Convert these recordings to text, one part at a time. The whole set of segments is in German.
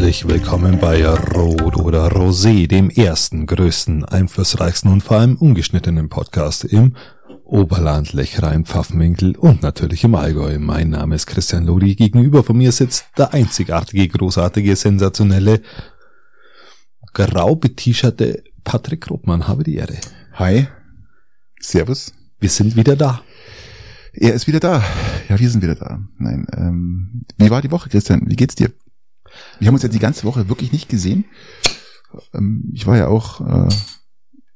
Herzlich willkommen bei Rot oder Rosé, dem ersten, größten, einflussreichsten und vor allem ungeschnittenen Podcast im Oberland, Lechrein, Pfaffenwinkel und natürlich im Allgäu. Mein Name ist Christian Lodi. Gegenüber von mir sitzt der einzigartige, großartige, sensationelle, grau bet-shirte Patrick Grobmann. Habe die Ehre. Hi. Servus. Wir sind wieder da. Er ist wieder da. Ja, wir sind wieder da. Nein, ähm, wie war die Woche, Christian? Wie geht's dir? Wir haben uns ja die ganze Woche wirklich nicht gesehen. Ähm, ich war ja auch äh,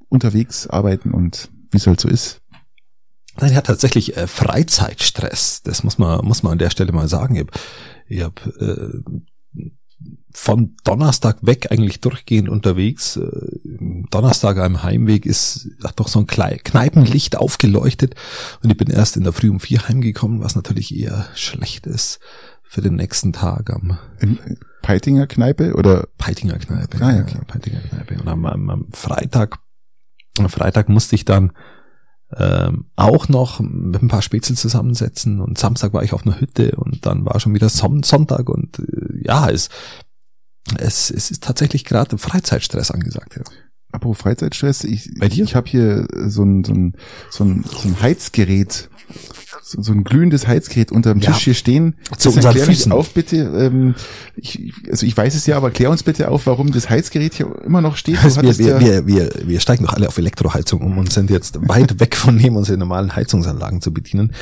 unterwegs arbeiten und wie es halt so ist. Nein, er hat tatsächlich äh, Freizeitstress. Das muss man, muss man an der Stelle mal sagen. Ich habe hab, äh, von Donnerstag weg eigentlich durchgehend unterwegs. Äh, Donnerstag am Heimweg ist, hat doch so ein Kneipenlicht aufgeleuchtet und ich bin erst in der Früh um vier heimgekommen, was natürlich eher schlecht ist für den nächsten Tag am in Peitinger Kneipe oder Peitinger Kneipe. Ah, ja, okay. Peitinger Kneipe. Und am, am, am Freitag, am Freitag musste ich dann ähm, auch noch mit ein paar Spätzle zusammensetzen und Samstag war ich auf einer Hütte und dann war schon wieder Son Sonntag und äh, ja, es, es, es ist tatsächlich gerade Freizeitstress angesagt. Ja. Apropos Freizeitstress, ich, Bei dir? ich habe hier so ein, so, ein, so, ein, so ein Heizgerät so, so ein glühendes Heizgerät unterm Tisch ja. hier stehen. Zu unseren klär Füßen. auf bitte. Ähm, ich, also ich weiß es ja, aber klär uns bitte auf, warum das Heizgerät hier immer noch steht. Also wir, wir, wir, wir, wir steigen doch alle auf Elektroheizung um und sind jetzt weit weg von dem, unsere normalen Heizungsanlagen zu bedienen.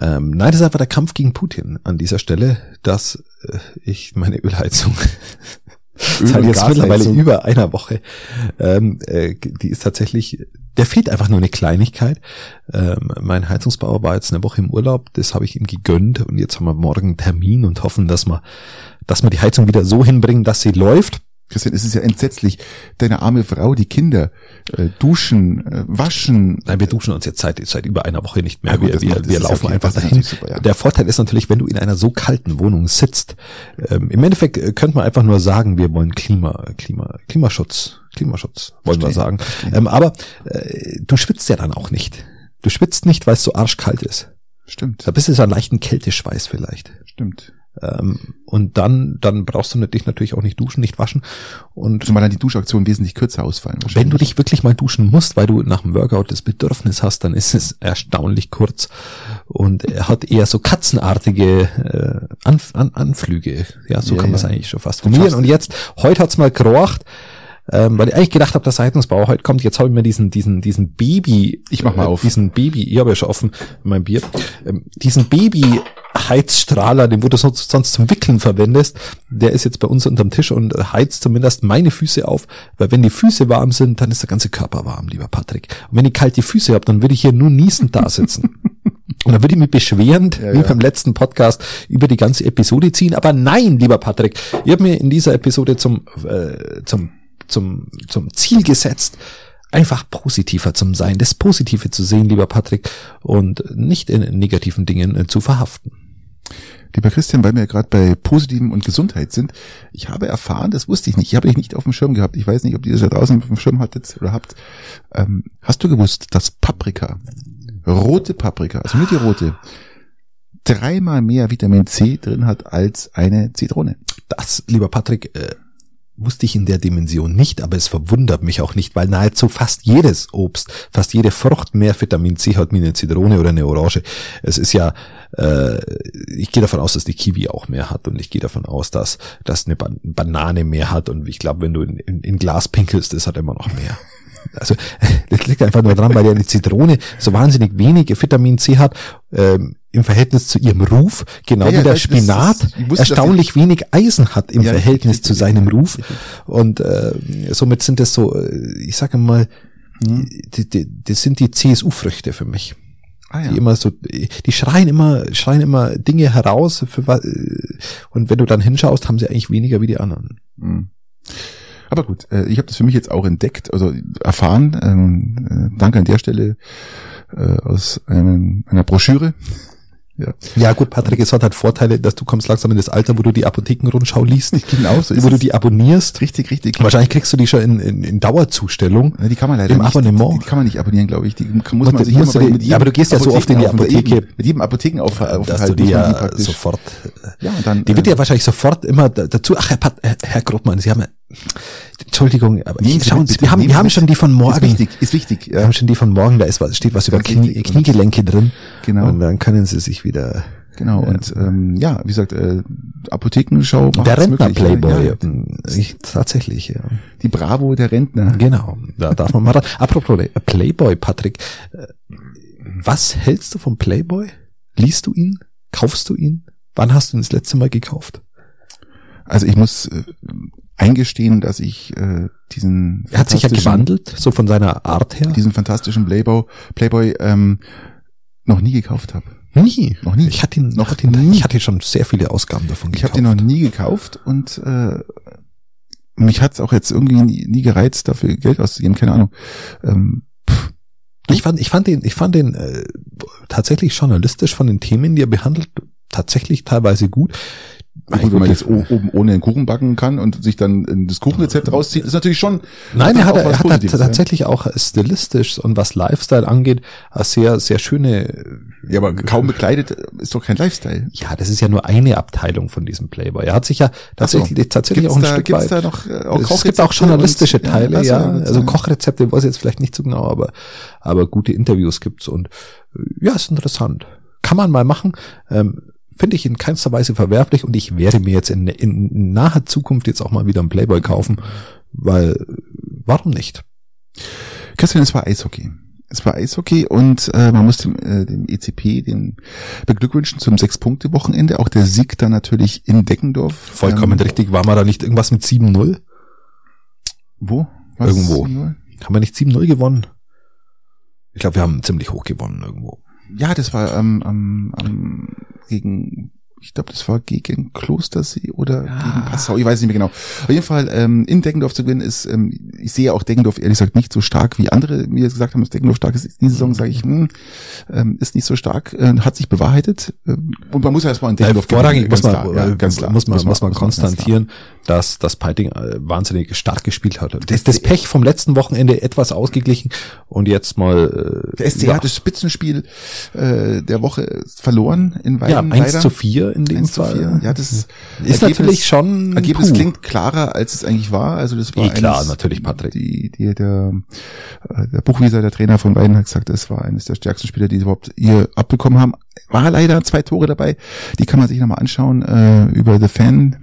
Ähm, nein, das ist einfach der Kampf gegen Putin an dieser Stelle, dass äh, ich meine Ölheizung Öl jetzt mittlerweile über einer Woche. Ähm, äh, die ist tatsächlich, der fehlt einfach nur eine Kleinigkeit. Ähm, mein Heizungsbauer war jetzt eine Woche im Urlaub, das habe ich ihm gegönnt und jetzt haben wir morgen einen Termin und hoffen, dass wir, dass wir die Heizung wieder so hinbringen, dass sie läuft. Christian, es ist ja entsetzlich. Deine arme Frau, die Kinder, äh, duschen, äh, waschen. Nein, wir duschen uns jetzt seit, seit über einer Woche nicht mehr. Gut, wir wir, wir laufen okay, einfach dahin. Super, ja. Der Vorteil ist natürlich, wenn du in einer so kalten Wohnung sitzt, ähm, im Endeffekt äh, könnte man einfach nur sagen, wir wollen Klima, Klima, Klimaschutz, Klimaschutz, wollen wir sagen. Ähm, aber äh, du schwitzt ja dann auch nicht. Du schwitzt nicht, weil es so arschkalt ist. Stimmt. Da bist du so einen leichten Kälteschweiß vielleicht. Stimmt. Ähm, und dann, dann brauchst du dich natürlich auch nicht duschen, nicht waschen. Und zumal dann die Duschaktionen wesentlich kürzer ausfallen. Wenn du dich wirklich mal duschen musst, weil du nach dem Workout das Bedürfnis hast, dann ist es erstaunlich kurz. Und er hat eher so katzenartige äh, Anf An Anflüge. Ja, so ja, kann man es eigentlich schon fast formulieren. Und jetzt, heute hat's mal gerocht ähm, weil ich eigentlich gedacht habe, der Seitensbau heute kommt. Jetzt habe ich mir diesen diesen diesen Baby, ich mach mal äh, auf, diesen Baby, ich habe ja schon offen mein Bier, ähm, diesen Baby Heizstrahler, den wo du sonst, sonst zum Wickeln verwendest, der ist jetzt bei uns unterm Tisch und heizt zumindest meine Füße auf, weil wenn die Füße warm sind, dann ist der ganze Körper warm, lieber Patrick. Und wenn ich kalte Füße habe, dann würde ich hier nur niesend da sitzen. Und dann würde ich mich beschwerend, ja, wie ja. beim letzten Podcast, über die ganze Episode ziehen. Aber nein, lieber Patrick, ich habe mir in dieser Episode zum, äh, zum zum, zum Ziel gesetzt, einfach positiver zum Sein, das Positive zu sehen, lieber Patrick, und nicht in negativen Dingen äh, zu verhaften. Lieber Christian, weil wir ja gerade bei Positiven und Gesundheit sind, ich habe erfahren, das wusste ich nicht, ich habe dich nicht auf dem Schirm gehabt, ich weiß nicht, ob ihr das da draußen auf dem Schirm hattet oder habt. Ähm, hast du gewusst, dass Paprika, rote Paprika, also nur die rote, dreimal mehr Vitamin C drin hat als eine Zitrone? Das, lieber Patrick, äh, wusste ich in der Dimension nicht, aber es verwundert mich auch nicht, weil nahezu fast jedes Obst, fast jede Frucht mehr Vitamin C hat wie eine Zitrone oder eine Orange. Es ist ja, äh, ich gehe davon aus, dass die Kiwi auch mehr hat und ich gehe davon aus, dass, dass eine Banane mehr hat und ich glaube, wenn du in, in, in Glas pinkelst, das hat immer noch mehr. Also das liegt einfach nur dran, weil ja eine Zitrone so wahnsinnig wenig Vitamin C hat ähm, im Verhältnis zu ihrem Ruf, genau ja, wie der Spinat das, erstaunlich wenig Eisen hat im ja, Verhältnis ich, ich, zu seinem Ruf. Und äh, somit sind das so, äh, ich sage mal, hm. die, die, das sind die CSU-Früchte für mich. Ah, ja. Die immer so, die schreien immer, schreien immer Dinge heraus für, äh, und wenn du dann hinschaust, haben sie eigentlich weniger wie die anderen. Hm. Aber gut, äh, ich habe das für mich jetzt auch entdeckt, also erfahren. Ähm, äh, danke an der Stelle äh, aus einem, einer Broschüre Ja. Ja gut, Patrick, es hat halt Vorteile, dass du kommst langsam in das Alter, wo du die Apothekenrundschau liest, Genau so ist wo du die abonnierst. Richtig, richtig. Wahrscheinlich kriegst du die schon in, in, in Dauerzustellung. Ja, die kann man leider Im nicht. Abonnement. Die, die kann man nicht abonnieren, glaube ich. Die muss Und man sich musst immer du bei- die- ja, aber du gehst ja so oft in die Apotheke. Eben, mit jedem Apothekenaufenthalt dass du die die ja praktisch. sofort. Ja, und dann. Die wird äh, ja wahrscheinlich sofort immer da- dazu. Ach, Herr, Pat, Herr Grottmann, Sie haben ja, Entschuldigung, aber Sie schauen Sie, wir haben, wir haben schon die von Ist morgen. wichtig, ist wichtig. Wir Ja, haben schon die von morgen, da ist was, steht was über Knie. Kniegelenke drin. Genau. Und dann können Sie sich wieder. genau. Und ähm, ja, wie gesagt, äh, Apothekenschau Der. Rentner-Playboy. Ja, Ich, tatsächlich, ja. die Bravo der Rentner. Genau, da darf man mal ran. Apropos Playboy, Patrick. äh, Was hältst du vom Playboy? Liest du ihn? Kaufst du ihn? Wann hast du ihn das letzte Mal gekauft? Also ich muss äh, eingestehen, dass ich äh, diesen Er hat sich ja gewandelt, so von seiner Art her. diesen fantastischen Playboy, Playboy ähm, noch nie gekauft habe. Nie. Noch nie. Ich hatte ihn, Noch hatte ihn, nie. ich hatte schon sehr viele Ausgaben davon Ich habe gekauft. den noch nie gekauft und äh, mich hat's auch jetzt irgendwie nie, nie gereizt, dafür Geld auszugeben, keine Ahnung. Ähm, pff, Ich fand, ich fand den, ich fand den äh, tatsächlich journalistisch von den Themen, die er behandelt, tatsächlich teilweise gut. Gut, wenn man jetzt oben ohne einen Kuchen backen kann und sich dann äh, das Kuchenrezept rauszieht, ist natürlich schon. Nein, er hat, er hat tatsächlich auch stilistisch und was Lifestyle angeht, sehr, sehr schöne. Ja, aber kaum bekleidet ist doch kein Lifestyle. Ja, das ist ja nur eine Abteilung von diesem Playboy. Er hat sich ja tatsächlich, tatsächlich auch ein Stück gibt's weit. da noch äh, auch es gibt auch journalistische Teile, also, ja. Also Kochrezepte weiß ich jetzt vielleicht nicht so genau, aber, aber gute Interviews gibt's und äh, ja, ist interessant. Kann man mal machen. Ähm, Finde ich in keinster Weise verwerflich und ich werde mir jetzt in, in naher Zukunft jetzt auch mal wieder einen Playboy kaufen, weil warum nicht? Christian, es war Eishockey. Es war Eishockey und äh, man muss dem, äh, dem ECP den beglückwünschen zum Sechs-Punkte-Wochenende. Auch der Sieg dann natürlich in Deckendorf. Vollkommen Ähm, richtig. War man da nicht irgendwas mit 7-0? Wo? Irgendwo. Haben wir nicht 7-0 gewonnen? Ich glaube, wir haben ziemlich hoch gewonnen irgendwo. Ja, das war ähm, ähm, ähm, gegen, ich glaube, das war gegen Klostersee oder gegen Passau, ich weiß nicht mehr genau. Auf jeden Fall ähm, in Deggendorf zu gewinnen ist, ähm, ich sehe auch Deggendorf ehrlich gesagt nicht so stark, wie andere mir gesagt haben, dass Deggendorf stark ist. Die Saison sage ich, hm, ähm, ist nicht so stark, äh, hat sich bewahrheitet. Ähm, und man muss ja erstmal in Deggendorf Vorrangig gewinnen, muss ganz man, klar, ja, äh, ganz klar. muss man, muss man, ganz klar. konstatieren, dass das Piting äh, wahnsinnig stark gespielt hat. Das, das Pech vom letzten Wochenende etwas ausgeglichen und jetzt mal, äh, Der SC ja, hat das Spitzenspiel äh, der Woche verloren in ja, Weiden. 1 leider. zu 4 in dem 1 zu Fall. 4. Ja, das ist Ergebnis- natürlich schon, Ergebnis puh. klingt klarer, als es eigentlich war. Also das war Eh klar, eines- natürlich, Patrick. Die, die, der, äh, der Buchwieser, der Trainer von Weiden, hat gesagt, es war eines der stärksten Spieler, die sie überhaupt ihr abbekommen haben. War leider zwei Tore dabei. Die kann man sich nochmal anschauen äh, über The Fan.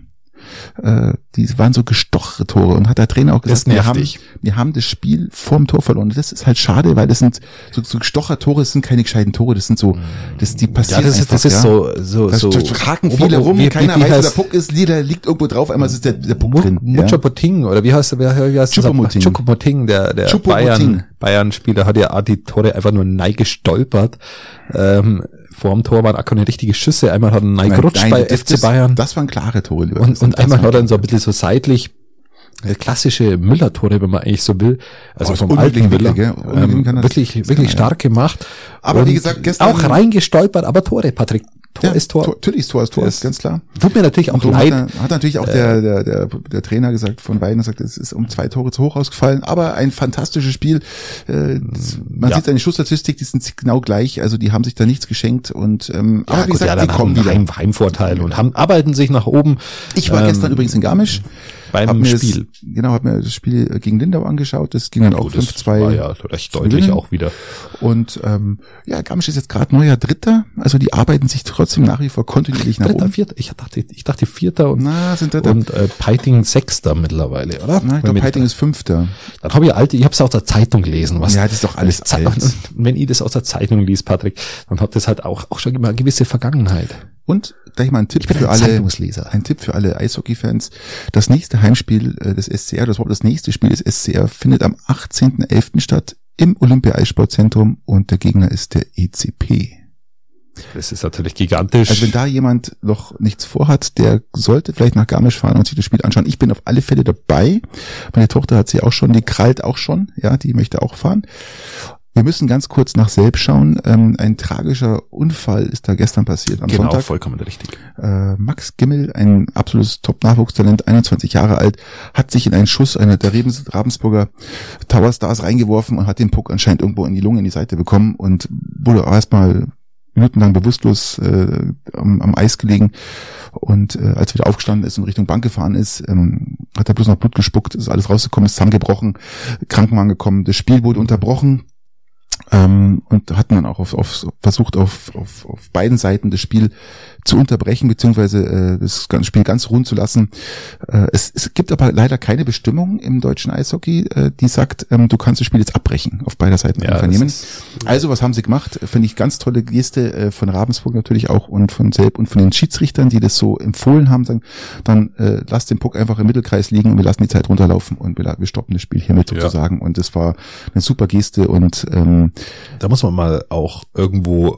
Äh, die waren so gestochere Tore und hat der Trainer auch Das gesagt, wir haben, wir haben das Spiel vorm Tor verloren. Das ist halt schade, weil das sind so, so gestocher Tore, das sind keine gescheiten Tore, das sind so, das die Ja, passieren das ist, das einfach, ist ja. so, so, Da so. haken viele rum, wie- keiner wie weiß, wo der heißt- Puck ist, der liegt irgendwo drauf, einmal ist der, der Puck Mu- drin. Mucho Poting, oder wie heißt der, wer, wie heißt Choupo-Moting. Choupo-Moting, der, der Choupo-Moting. Bayern, Bayern-Spieler hat ja die Tore einfach nur nein gestolpert. Ähm, vorm Tor waren auch keine richtige Schüsse. Einmal hat er gerutscht Nein, bei das, FC das, Bayern. Das waren klare Tore, lieber und, und das einmal hat er dann so ein bisschen so seitlich, äh, klassische Müller-Tore, wenn man eigentlich so will. Also Oh, vom alten Müller. gell? Ähm, das- wirklich, das wirklich stark gemacht. Aber wie Und gesagt, gestern- Auch reingestolpert, aber Tore, Patrick. Tor Ja, ist Tor. Natürlich ist Tor ist Tor, ist ganz klar. Tut mir natürlich auch leid. hat, er- hat natürlich auch der, der, der, der Trainer gesagt, von Weiden gesagt, es ist um zwei Tore zu hoch ausgefallen, aber ein fantastisches Spiel. Äh, man Ja. sieht seine Schussstatistik, die sind genau gleich, also die haben sich da nichts geschenkt und ähm, Ja, aber wie gut, ja, gesagt, dann die kommen haben wieder. Heim, Heimvorteil und haben, arbeiten sich nach oben. Ich war Ähm, gestern übrigens in Garmisch. Beim Spiel. Das, genau, habe mir das Spiel gegen Lindau angeschaut. Das ging dann auch Gut, das 5-2. war ja recht deutlich gewinnen. auch wieder. Und ähm, ja, Garmisch ist jetzt gerade neuer Dritter. Also die arbeiten sich trotzdem nach wie vor kontinuierlich nach Dritter, oben. vierter, ich dachte, ich dachte Vierter und, Na, sind Dritter. und äh, Peiting Sechster mittlerweile, oder? Na, ich glaube, Heiting ist Fünfter. Dann habe ich alte, ich habe es aus der Zeitung gelesen, was. Ja, das ist doch alles alt. Wenn ich das aus der Zeitung liest, Patrick, dann hat das halt auch, auch schon immer eine gewisse Vergangenheit. Und gleich mal ein Tipp Ich bin für ein alle, Zeitungsleser. ein Tipp für alle Eishockey-Fans. Das nächste Heimspiel äh, des SCR, das Wort das nächste Spiel des SCR findet am 18.11. statt im Olympia-Eissportzentrum und der Gegner ist der ECP. Das ist natürlich gigantisch. Also wenn da jemand noch nichts vorhat, der sollte vielleicht nach Garmisch fahren und sich das Spiel anschauen. Ich bin auf alle Fälle dabei. Meine Tochter hat sie auch schon, die krallt auch schon, ja, die möchte auch fahren. Wir müssen ganz kurz nach selbst schauen. Ähm, ein tragischer Unfall ist da gestern passiert am genau, Sonntag. vollkommen richtig. Äh, Max Gimmel, ein absolutes Top-Nachwuchstalent, 21 Jahre alt, hat sich in einen Schuss einer der Rebens, Ravensburger Tower Stars reingeworfen und hat den Puck anscheinend irgendwo in die Lunge, in die Seite bekommen und wurde erstmal minutenlang bewusstlos äh, am, am Eis gelegen. Und äh, als er wieder aufgestanden ist und Richtung Bank gefahren ist, ähm, hat er bloß noch Blut gespuckt, ist alles rausgekommen, ist zusammengebrochen, Krankenwagen gekommen, das Spiel wurde unterbrochen ähm, und hatten dann auch auf, auf, versucht, auf, auf, auf beiden Seiten das Spiel zu unterbrechen, beziehungsweise äh, das Spiel ganz ruhen zu lassen. Äh, es, es gibt aber leider keine Bestimmung im deutschen Eishockey, äh, die sagt, ähm, du kannst das Spiel jetzt abbrechen auf beider Seiten Ja, einvernehmen. das Also was haben sie gemacht? Finde ich ganz tolle Geste äh, von Ravensburg natürlich auch und von Selb und von den Schiedsrichtern, die das so empfohlen haben, sagen, dann äh, lass den Puck einfach im Mittelkreis liegen und wir lassen die Zeit runterlaufen und wir, wir stoppen das Spiel hiermit Ja. sozusagen. Und das war eine super Geste und ähm, Da muss man mal auch irgendwo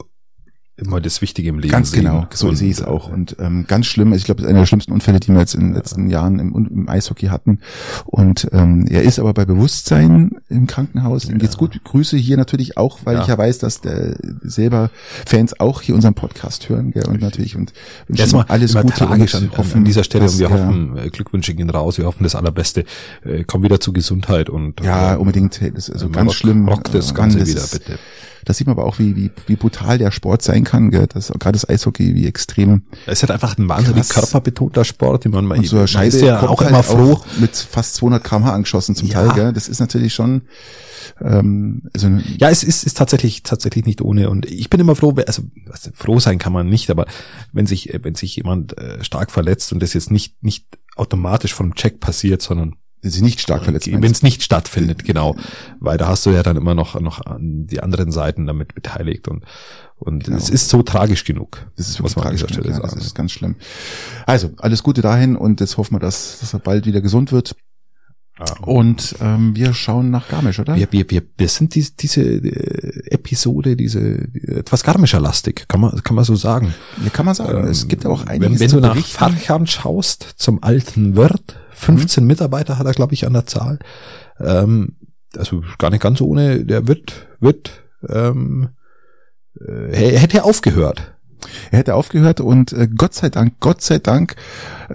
immer das Wichtige im Leben Ganz sehen. genau, so Und, sehe ich es äh, auch. Und ähm, ganz schlimm, ich glaube, das ist einer der schlimmsten Unfälle, die wir jetzt in den letzten Jahren im, im Eishockey hatten. Und ähm, er ist aber bei Bewusstsein im Krankenhaus. Ihm geht's gut. Grüße hier natürlich auch, weil Ja. ich ja weiß, dass der selber Fans auch hier unseren Podcast hören. Gell? Und natürlich und Erstmal alles immer Gute tragisch und an, hoffen, an dieser Stelle dass und wir er- hoffen, äh, Glückwünsche gehen raus, wir hoffen das Allerbeste. Äh, komm wieder zu Gesundheit und Ja, äh, unbedingt. Das ist also äh, ganz rock, schlimm. Rock das Äh, Ganze das wieder, bitte. Das sieht man aber auch, wie, wie, wie brutal der Sport sein kann. Gell? Das, gerade das Eishockey, wie extrem Es ist halt einfach ein wahnsinnig Krass. körperbetonter Sport. Meine, man, Und so ist ja auch halt immer froh. auch mit fast 200 km/h angeschossen zum Ja. Teil. Gell? Das ist natürlich schon, ähm, also Ja, es ist, ist tatsächlich, tatsächlich nicht ohne. Und ich bin immer froh, also also froh sein kann man nicht, aber wenn sich, äh, wenn sich jemand äh, stark verletzt und das jetzt nicht, nicht automatisch vom Check passiert, sondern sie nicht stark verletzt. wenn meinst es nicht stattfindet, genau. Weil da hast du ja dann immer noch, noch an die anderen Seiten damit beteiligt und, und Genau. es ist so tragisch genug. das ist wirklich man an tragisch. dieser Stelle ja, das sagen. ist ganz schlimm. Also, alles Gute dahin und jetzt hoffen wir, dass, dass er bald wieder gesund wird. Und ähm, wir schauen nach Garmisch, oder? Wir, wir, wir, wir sind dies, diese äh, Episode, diese die, etwas garmischer lastig, kann man, kann man so sagen. Ja, kann man sagen. es gibt ja auch einiges Ähm, Wenn, wenn zu du nach. Farchan schaust, zum alten Wirt, 15 Mitarbeiter hat er, glaube ich, an der Zahl. Ähm, also gar nicht ganz ohne, der wird, wird, ähm, äh, er hätte aufgehört. Er hätte aufgehört und äh, Gott sei Dank, Gott sei Dank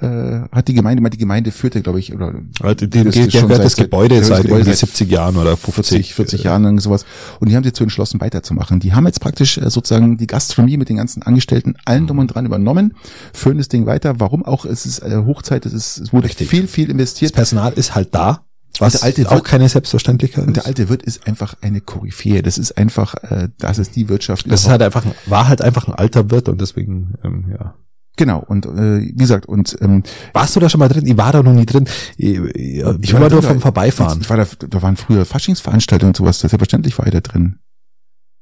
äh, hat die Gemeinde, die Gemeinde führte, glaube ich, oder Also, Die dem das der schon seit- das Gebäude das seit Gebäude irgendwie seit 70 Jahren oder 50, 40, 40 Jahren lang sowas. Und die haben sich dazu entschlossen, weiterzumachen. Die haben jetzt praktisch äh, sozusagen die Gastronomie mit den ganzen Angestellten allen drum und dran übernommen, führen das Ding weiter. Warum auch? Es ist äh, Hochzeit, es ist, es wurde Richtig. viel, viel Das investiert. Personal ist halt da, was der alte auch Wirt- keine Selbstverständlichkeit Und der alte Wirt ist einfach eine Koryphäe. Das ist einfach, äh, das ist die Wirtschaft. Das ist halt einfach, ein, war halt einfach ein alter Wirt und deswegen, ähm, ja. genau. Und äh, wie gesagt, und ähm, Warst du da schon mal drin? Ich war da noch nie drin. Ich, ich, ich war, da nur vom Vorbeifahren. Ich war da, da waren früher Faschingsveranstaltungen und sowas. Selbstverständlich war ich da drin.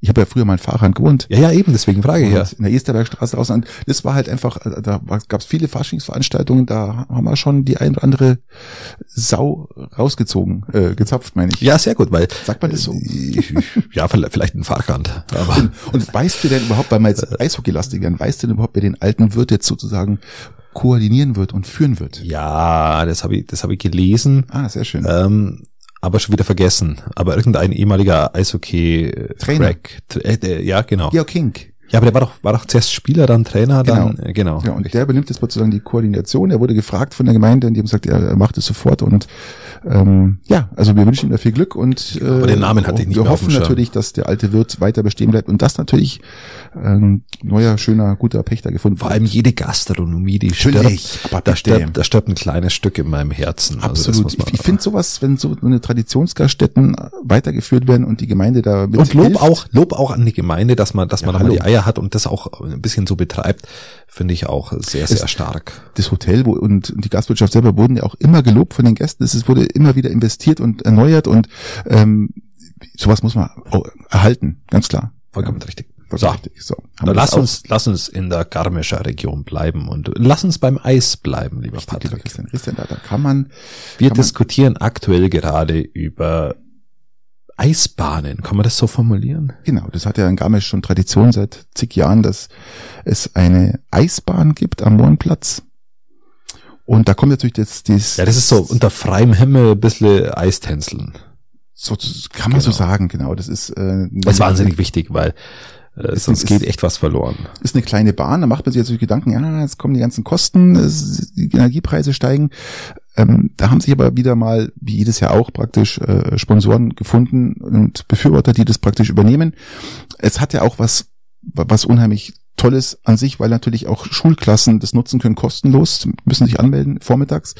Ich habe ja früher mal in Fahrrad gewohnt. Ja, ja, eben, deswegen frage ich ja. In der Esterbergstraße aus. Und das war halt einfach, äh, da gab es viele Faschingsveranstaltungen, da haben wir schon die ein oder andere Sau rausgezogen, äh, gezapft, meine ich. Ja, sehr gut, weil. Sagt man das so? ja, vielleicht ein Fahrkant. Aber Und, und weißt du denn überhaupt, weil wir jetzt Eishockeylastig werden, weißt du denn überhaupt, wer den alten Wirt jetzt sozusagen koordinieren wird und führen wird? ja, das habe ich, das habe ich gelesen, Ah, sehr schön. ähm, aber schon wieder vergessen. Aber irgendein ehemaliger Eishockey Trainer. Crack, Tra- äh, der- ja, genau. Georg Kink. Ja, aber der war doch, war doch zuerst Spieler, dann Trainer, dann, Genau. äh, genau. Ja, und der übernimmt jetzt sozusagen die Koordination. Er wurde gefragt von der Gemeinde und die haben gesagt, er er macht es sofort. Und ähm, ja, also wir wünschen ihm da viel Glück und äh, Aber den Namen hatte ich nicht wir hoffen natürlich, dass der alte Wirt weiter bestehen bleibt und dass natürlich ein neuer, schöner, guter Pächter gefunden Vor allem jede Gastronomie, die Natürlich, stirbt, aber da stirbt, da stirbt ein kleines Stück in meinem Herzen. Also das Absolut. man- ich ich finde sowas, wenn so eine Traditionsgaststätten weitergeführt werden und die Gemeinde da mit und Lob hilft, auch, Lob auch an die Gemeinde, dass man, dass man Ja, nochmal die hallo. Hat und das auch ein bisschen so betreibt, finde ich auch sehr, sehr stark. das Hotel und, die Gastwirtschaft selber wurden ja auch immer gelobt von den Gästen. Es wurde immer wieder investiert und erneuert und ähm, sowas muss man erhalten, ganz klar. Vollkommen richtig. So. So, Richtig. So. Haben dann lass uns, lass uns in der Garmischer Region bleiben und lass uns beim Eis bleiben, lieber Richtig, lieber Patrick. Christian. Christian, da, da kann man, Wir kann man- diskutieren aktuell gerade über Eisbahnen. Kann man das so formulieren? genau, das hat ja in Garmisch schon Tradition seit zig Jahren, dass es eine Eisbahn gibt am Mohrenplatz. Und da kommt natürlich das, das Ja, das ist so unter freiem Himmel ein bisschen Eistänzeln. So, kann man Genau. so sagen, genau. Das ist, äh, Das ist wahnsinnig wichtig, weil Ist- sonst ist- geht echt was verloren. ist eine kleine Bahn, da macht man sich jetzt Gedanken, ja, jetzt kommen die ganzen Kosten, es, die Energiepreise steigen. Ähm, da haben sich aber wieder mal, wie jedes Jahr auch praktisch, äh, Sponsoren gefunden und Befürworter, die das praktisch übernehmen. Es hat ja auch was, was unheimlich Tolles an sich, weil natürlich auch Schulklassen das nutzen können, kostenlos, müssen sich anmelden vormittags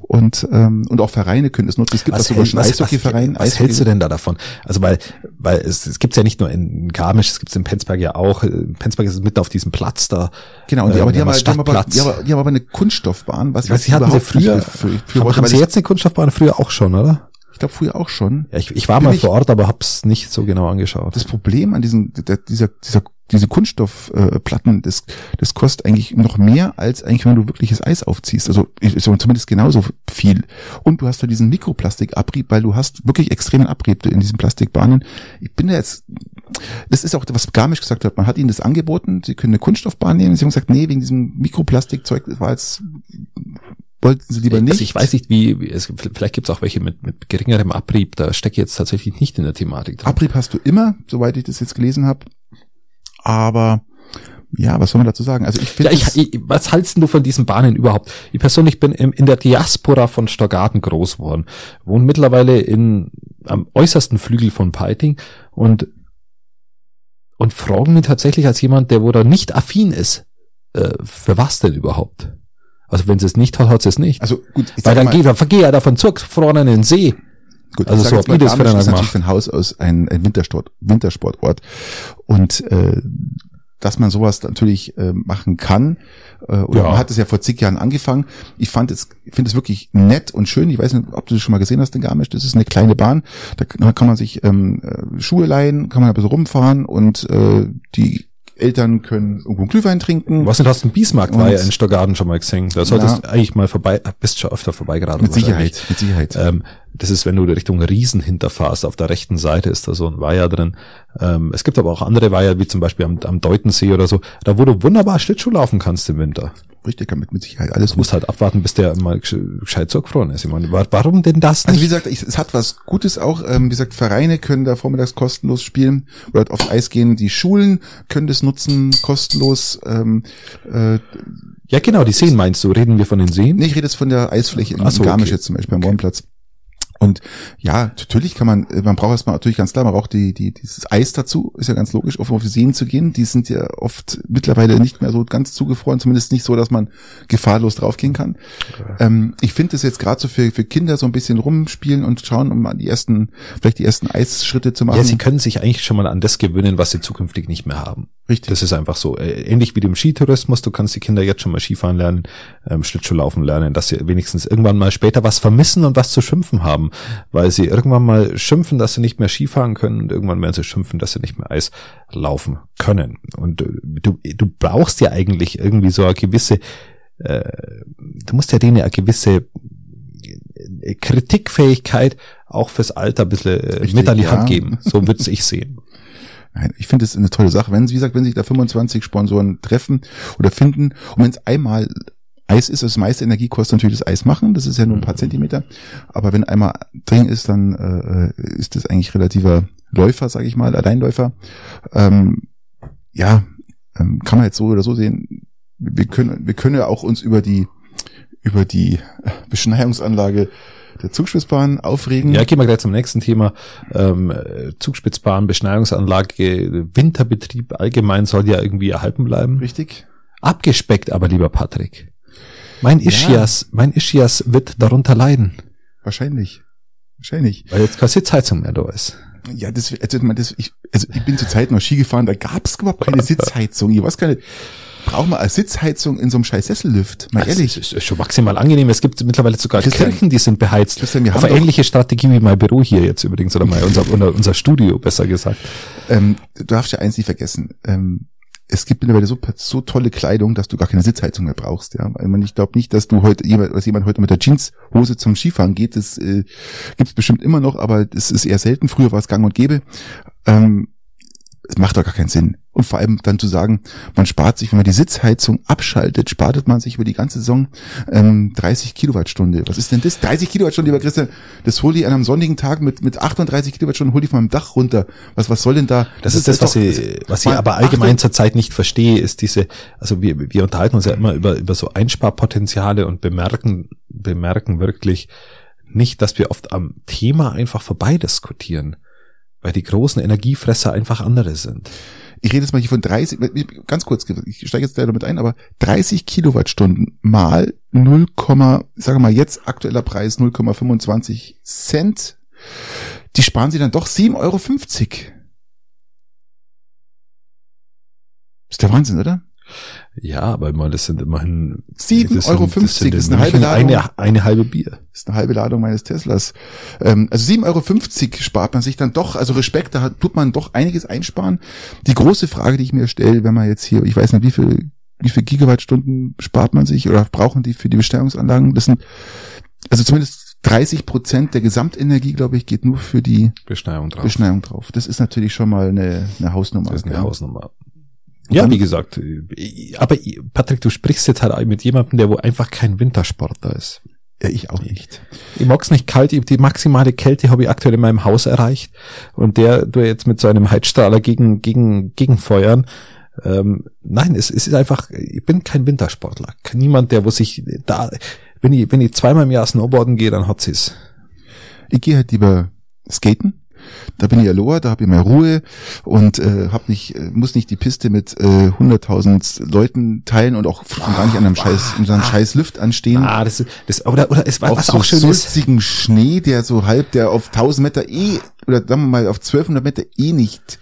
und ähm, und auch Vereine können das nutzen. Es gibt auch sogar schon Eishockeyverein. was, was hältst du denn da davon? Also weil, weil es, es gibt's ja nicht nur in Garmisch, es gibt's in Penzberg ja auch. In Penzberg ist es mitten auf diesem Platz da. Genau, und die, äh, aber die haben, die, haben aber, die, haben, die haben aber eine Kunststoffbahn, was Ich weiß, sie hatten sie früher, für, für, haben, haben sie ich- jetzt eine Kunststoffbahn? Früher auch schon, oder? Ich glaube früher auch schon. Ja, ich, ich war Bin mal ich- vor Ort, aber hab's nicht so genau angeschaut. Das Problem an diesen, der, dieser, dieser, diese Kunststoffplatten, äh, das, das kostet eigentlich noch mehr, als eigentlich, wenn du wirkliches Eis aufziehst. Also ist aber zumindest genauso viel. Und du hast da diesen Mikroplastikabrieb, weil du hast wirklich extremen Abrieb in diesen Plastikbahnen. Ich bin da jetzt, das ist auch, was Garmisch gesagt hat, man hat ihnen das angeboten, sie können eine Kunststoffbahn nehmen, sie haben gesagt, nee, wegen diesem Mikroplastikzeug, das war jetzt, wollten sie lieber nicht. Also ich weiß nicht, wie, wie es, vielleicht gibt's auch welche mit, mit geringerem Abrieb. Da stecke ich jetzt tatsächlich nicht in der Thematik drin. Abrieb hast du immer, soweit ich das jetzt gelesen habe. Aber ja, was soll man dazu sagen? Also ich finde, Ja, ich, ich, was hältst du von diesen Bahnen überhaupt? Ich persönlich bin im, in der Diaspora von Storgarten groß geworden, wohne mittlerweile in, am äußersten Flügel von Peiting und, und fragen mich tatsächlich als jemand, der wo da nicht affin ist, äh, für was denn überhaupt? Also wenn sie es nicht hat, hat sie es nicht. also gut, ich Weil dann mal, geht, dann vergehe ja davon zugefroren in den See. Gut, also ich sag so mal, ihr das füreinander ist natürlich gemacht. von Haus aus ein, ein Wintersport, Wintersportort und äh, dass man sowas natürlich äh, machen kann. Äh, oder Ja. man hat es ja vor zig Jahren angefangen. Ich fand es, ich finde es wirklich nett und schön. Ich weiß nicht, ob du das schon mal gesehen hast in Garmisch. Das ist eine kleine Bahn. Da kann kann man sich ähm, äh, Schuhe leihen, kann man ein bisschen rumfahren und äh, die Eltern können irgendwo einen Glühwein trinken. Was nicht hast du einen Bismarck war ja in Storgarten schon mal gesehen. Da solltest du eigentlich mal vorbei, bist schon öfter vorbeigeraten. Mit. Sicherheit, mit Sicherheit. Ähm, das ist, wenn du Richtung Riesen hinterfährst, auf der rechten Seite ist da so ein Weiher drin. Ähm, es gibt aber auch andere Weiher, wie zum Beispiel am, am Deutensee oder so, da wo du wunderbar Schlittschuh laufen kannst im Winter. Richtig, damit mit Sicherheit alles Du musst halt abwarten, bis der mal gesch- gescheit zugefroren ist. Ich meine, wa- warum denn das Also wie nicht? gesagt, ich, es hat was Gutes auch. Ähm, wie gesagt, Vereine können da vormittags kostenlos spielen oder halt aufs Eis gehen. Die Schulen können das nutzen, kostenlos. Ähm, äh, ja, genau, die Seen meinst du. Reden wir von den Seen? nee, ich rede jetzt von der Eisfläche in Ach so, Garmisch okay. jetzt zum Beispiel am Wohnplatz. Und ja, natürlich kann man, man braucht erstmal natürlich ganz klar, man braucht die, die, dieses Eis dazu, ist ja ganz logisch, auf, auf die Seen zu gehen. Die sind ja oft mittlerweile nicht mehr so ganz zugefroren, zumindest nicht so, dass man gefahrlos draufgehen kann. Ähm, ich finde es jetzt gerade so für, für Kinder so ein bisschen rumspielen und schauen, um mal die ersten, vielleicht die ersten Eisschritte zu machen. Ja, sie können sich eigentlich schon mal an das gewöhnen, was sie zukünftig nicht mehr haben. Richtig. Das ist einfach so. Äh, Ähnlich wie dem Skitourismus, du kannst die Kinder jetzt schon mal Skifahren lernen, ähm, Schlittschuh laufen lernen, dass sie wenigstens irgendwann mal später was vermissen und was zu schimpfen haben, weil sie irgendwann mal schimpfen, dass sie nicht mehr Skifahren können und irgendwann werden sie schimpfen, dass sie nicht mehr Eis laufen können. Und äh, du, du brauchst ja eigentlich irgendwie so eine gewisse, äh, du musst ja denen eine gewisse äh, Kritikfähigkeit auch fürs Alter ein bisschen äh, Richtig, mit an die ja. Hand geben. So würde ich sehen. Nein, ich finde es eine tolle Sache. Wenn, wie gesagt, wenn sich da 25 Sponsoren treffen oder finden und wenn es einmal Eis ist, das meiste Energie kostet natürlich das Eis machen, das ist ja nur ein paar Zentimeter, aber wenn einmal drin ist, dann äh, ist das eigentlich relativer Läufer, sage ich mal, Alleinläufer. Ähm, ja, ähm, kann man jetzt so oder so sehen. Wir können, wir können ja auch uns über die über die Beschneiungsanlage der Zugspitzbahn aufregen. Ja, gehen wir gleich zum nächsten Thema. Ähm, äh, Zugspitzbahn, Beschneiungsanlage, Winterbetrieb allgemein soll ja irgendwie erhalten bleiben. Richtig? Abgespeckt aber, lieber Patrick. Mein Ja. Ischias, mein Ischias wird darunter leiden, Wahrscheinlich. Wahrscheinlich. weil jetzt keine Sitzheizung mehr da ist. Ja, das, also, ich, also ich bin zur Zeit noch Ski gefahren, da gab's überhaupt keine Sitzheizung. Ich weiß gar nicht, braucht man eine Sitzheizung in so einem scheiß Sessellift? Mal Das ehrlich. ist, ist schon maximal angenehm. Es gibt mittlerweile sogar Christian, Kirchen, die sind beheizt. Christian, wir Auf haben eine ähnliche Strategie wie mein Büro hier jetzt übrigens, oder mal unser, unser, Studio, besser gesagt. Ähm, du darfst ja eins nicht vergessen. Ähm, es gibt mittlerweile so, so tolle Kleidung, dass du gar keine Sitzheizung mehr brauchst. Ja, weil man, ich glaube nicht, dass du heute jemand, dass jemand heute mit der Jeanshose zum Skifahren geht. Das äh, gibt es bestimmt immer noch, aber das ist eher selten. Früher war es Gang und Gäbe. Ähm, es macht doch gar keinen Sinn. Und vor allem dann zu sagen, man spart sich, wenn man die Sitzheizung abschaltet, spartet man sich über die ganze Saison ähm, 30 Kilowattstunde. Was ist denn das? 30 Kilowattstunden, lieber Christian, das hol ich an einem sonnigen Tag mit, mit 38 Kilowattstunden, hol ich von meinem Dach runter. Was, was soll denn da? Das, das ist das, was doch, ich, was ich aber allgemein zurzeit nicht verstehe, ist diese, also wir, wir unterhalten uns ja immer über, über so Einsparpotenziale und bemerken, bemerken wirklich nicht, dass wir oft am Thema einfach vorbei diskutieren weil die großen Energiefresser einfach andere sind. Ich rede jetzt mal hier von 30, ganz kurz, ich steige jetzt gleich damit ein, aber 30 Kilowattstunden mal 0, ich sage mal jetzt aktueller Preis 0,25 Cent, die sparen sie dann doch 7,50 Euro. Ist der Wahnsinn, oder? Ja, aber mal, das sind immerhin 7,50 Euro ist eine halbe Ladung. Eine, eine halbe Bier. Ist eine halbe Ladung meines Teslas. Ähm, also 7,50 Euro spart man sich dann doch, also Respekt, da tut man doch einiges einsparen. Die große Frage, die ich mir stelle, wenn man jetzt hier, ich weiß nicht, wie viel, wie viel Gigawattstunden spart man sich oder brauchen die für die Bestellungsanlagen? Das sind, also zumindest 30 Prozent der Gesamtenergie, glaube ich, geht nur für die Beschneiung drauf. Beschneiung drauf. Das ist natürlich schon mal eine, eine Hausnummer. Das ist eine ja. Hausnummer. Ja, wie gesagt, aber Patrick, du sprichst jetzt halt mit jemandem, der wo einfach kein Wintersportler ist. Ja, ich auch nicht. Ich mag's nicht kalt, die maximale Kälte habe ich aktuell in meinem Haus erreicht und der du jetzt mit so einem Heizstrahler gegen gegen gegenfeuern. Ähm, nein, es, es ist einfach, ich bin kein Wintersportler. Niemand, der wo sich da, wenn ich wenn ich zweimal im Jahr Snowboarden gehe, dann hat sie's. Ich gehe halt lieber skaten da bin ich Aloha, da habe ich mehr Ruhe und äh, hab nicht, äh, muss nicht die Piste mit äh, 100.000 Leuten teilen und auch schon gar nicht an einem scheiß, in einem scheiß Lift anstehen. Ah, das, das oder oder es war was so auch schön sulzigen Schnee, der so halb, der auf 1000 Meter eh oder sagen wir mal auf 1200 Meter eh nicht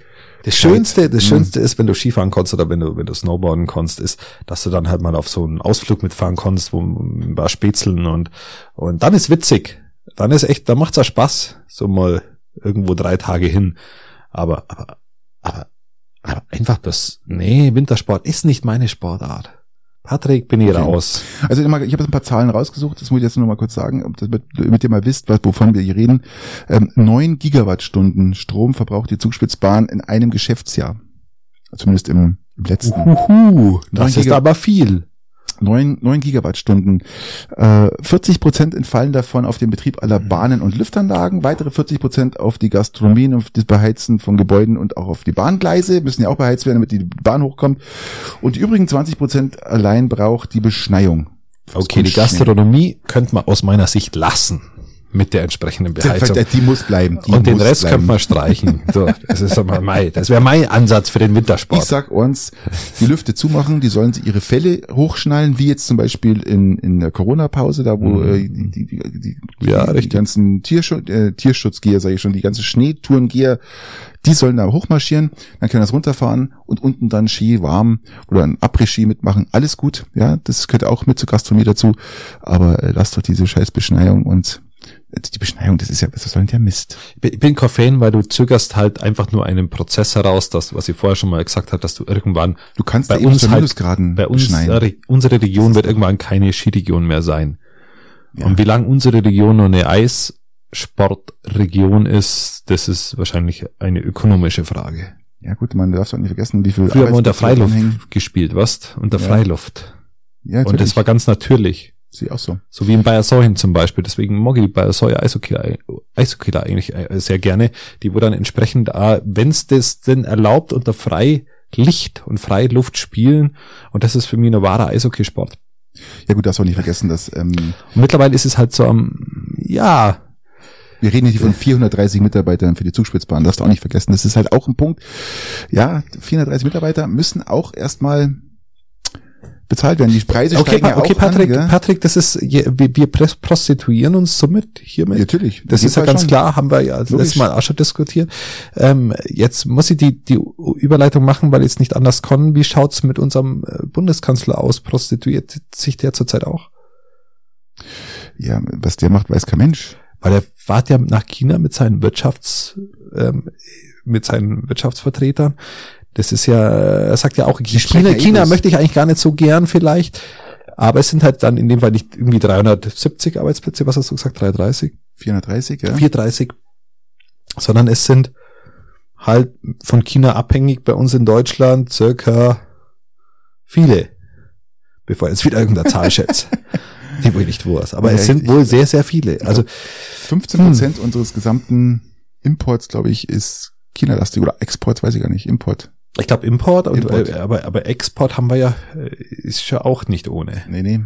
das Schönste, das Schönste ist, wenn du Skifahren kannst oder wenn du, wenn du Snowboarden kannst, ist, dass du dann halt mal auf so einen Ausflug mitfahren kannst, wo ein paar Spätzeln und, und dann ist witzig. Dann ist echt, dann macht's auch Spaß, so mal irgendwo drei Tage hin. Aber, aber, aber, aber einfach das, nee, Wintersport ist nicht meine Sportart. Patrick, bin ich okay. raus. Also ich habe jetzt ein paar Zahlen rausgesucht, das muss ich jetzt nur mal kurz sagen, damit, damit ihr mal wisst, was, wovon wir hier reden. Ähm, 9 Gigawattstunden Strom verbraucht die Zugspitzbahn in einem Geschäftsjahr. Zumindest im, im letzten. Uhuhu, das ist aber viel. 9, 9 Gigawattstunden. Äh, 40 Prozent entfallen davon auf den Betrieb aller mhm. Bahnen und Liftanlagen, weitere 40 Prozent auf die Gastronomien, auf das Beheizen von Gebäuden und auch auf die Bahngleise, müssen ja auch beheizt werden, damit die Bahn hochkommt. Und die übrigen 20 Prozent allein braucht die Beschneiung. Okay, die Gastronomie könnte man aus meiner Sicht lassen mit der entsprechenden Beheizung. Die muss bleiben. Die und den Rest bleiben. könnte man streichen. So, das ist aber mein, das wäre mein Ansatz für den Wintersport. Ich sag uns, die Lüfte zumachen, die sollen sie ihre Fälle hochschnallen, wie jetzt zum Beispiel in, in der Corona-Pause, da wo mhm. äh, die, die, die, die, ja, die ganzen Tierschutz, äh, Tierschutzgeher, sage ich schon, die ganzen Schneetourengeher, die sollen da hochmarschieren, dann können das runterfahren und unten dann Ski warm oder ein Après-Ski mitmachen. Alles gut, ja, das gehört auch mit zur Gastronomie dazu. Aber äh, lasst doch diese scheiß Beschneiung und die Beschneidung, das ist ja, was soll denn der Mist? Ich bin Fan, weil du zögerst halt einfach nur einen Prozess heraus, dass, was ich vorher schon mal gesagt habe, dass du irgendwann du kannst bei uns halt, bei uns, äh, unsere Region wird irgendwann keine Skiregion mehr sein. Ja. Und wie lange unsere Region noch eine Eissportregion ist, das ist wahrscheinlich eine ökonomische Frage. Ja gut, man darf auch nicht vergessen, wie viel Früher haben wir unter Freiluft gespielt, was? Unter ja. Freiluft. Ja, natürlich. Und das war ganz natürlich. Sie auch so. So wie in Bayersäulen zum Beispiel. Deswegen mag ich Bayersäuer Eishockey, Eishockey eigentlich äh, sehr gerne. Die wo dann entsprechend, wenn es das denn erlaubt, unter Freilicht und Freiluft spielen. Und das ist für mich ein wahrer Eishockeysport. Ja gut, darfst auch nicht vergessen, dass... Ähm, und mittlerweile ist es halt so am, ja... Wir reden hier von 430 Mitarbeitern für die Zugspitzbahn, darfst du auch nicht vergessen. Das ist halt auch ein Punkt. Ja, 430 Mitarbeiter müssen auch erstmal bezahlt werden. Die Preise okay, steigen ja okay, Patrick, an, Patrick, das ist, wir, wir prostituieren uns somit hiermit. Natürlich. Das ist ja ganz schon. klar, haben wir ja letztes Mal auch schon diskutiert. Ähm, jetzt muss ich die, die Überleitung machen, weil ich es nicht anders kann. Wie schaut's mit unserem äh, Bundeskanzler aus? Prostituiert sich der zurzeit auch? Ja, was der macht, weiß kein Mensch. Weil er fährt ja nach China mit seinen Wirtschafts, ähm, mit seinen Wirtschaftsvertretern. Das ist ja, er sagt ja auch, China, China möchte ich eigentlich gar nicht so gern vielleicht. Aber es sind halt dann in dem Fall nicht irgendwie 370 Arbeitsplätze, was hast du gesagt? 330? 430, ja. 430. Sondern es sind halt von China abhängig bei uns in Deutschland circa viele. Bevor jetzt wieder irgendeine Zahl schätzt. Die wohl nicht wo ist. Aber Ja, es sind ich- wohl sehr, sehr viele. Also 15 Prozent unseres gesamten Imports, glaube ich, ist China-lastig oder Export, weiß ich gar nicht. Import. Ich glaube Import, und, Import. Äh, aber, aber Export haben wir ja, äh, ist ja auch nicht ohne. Nee, nee.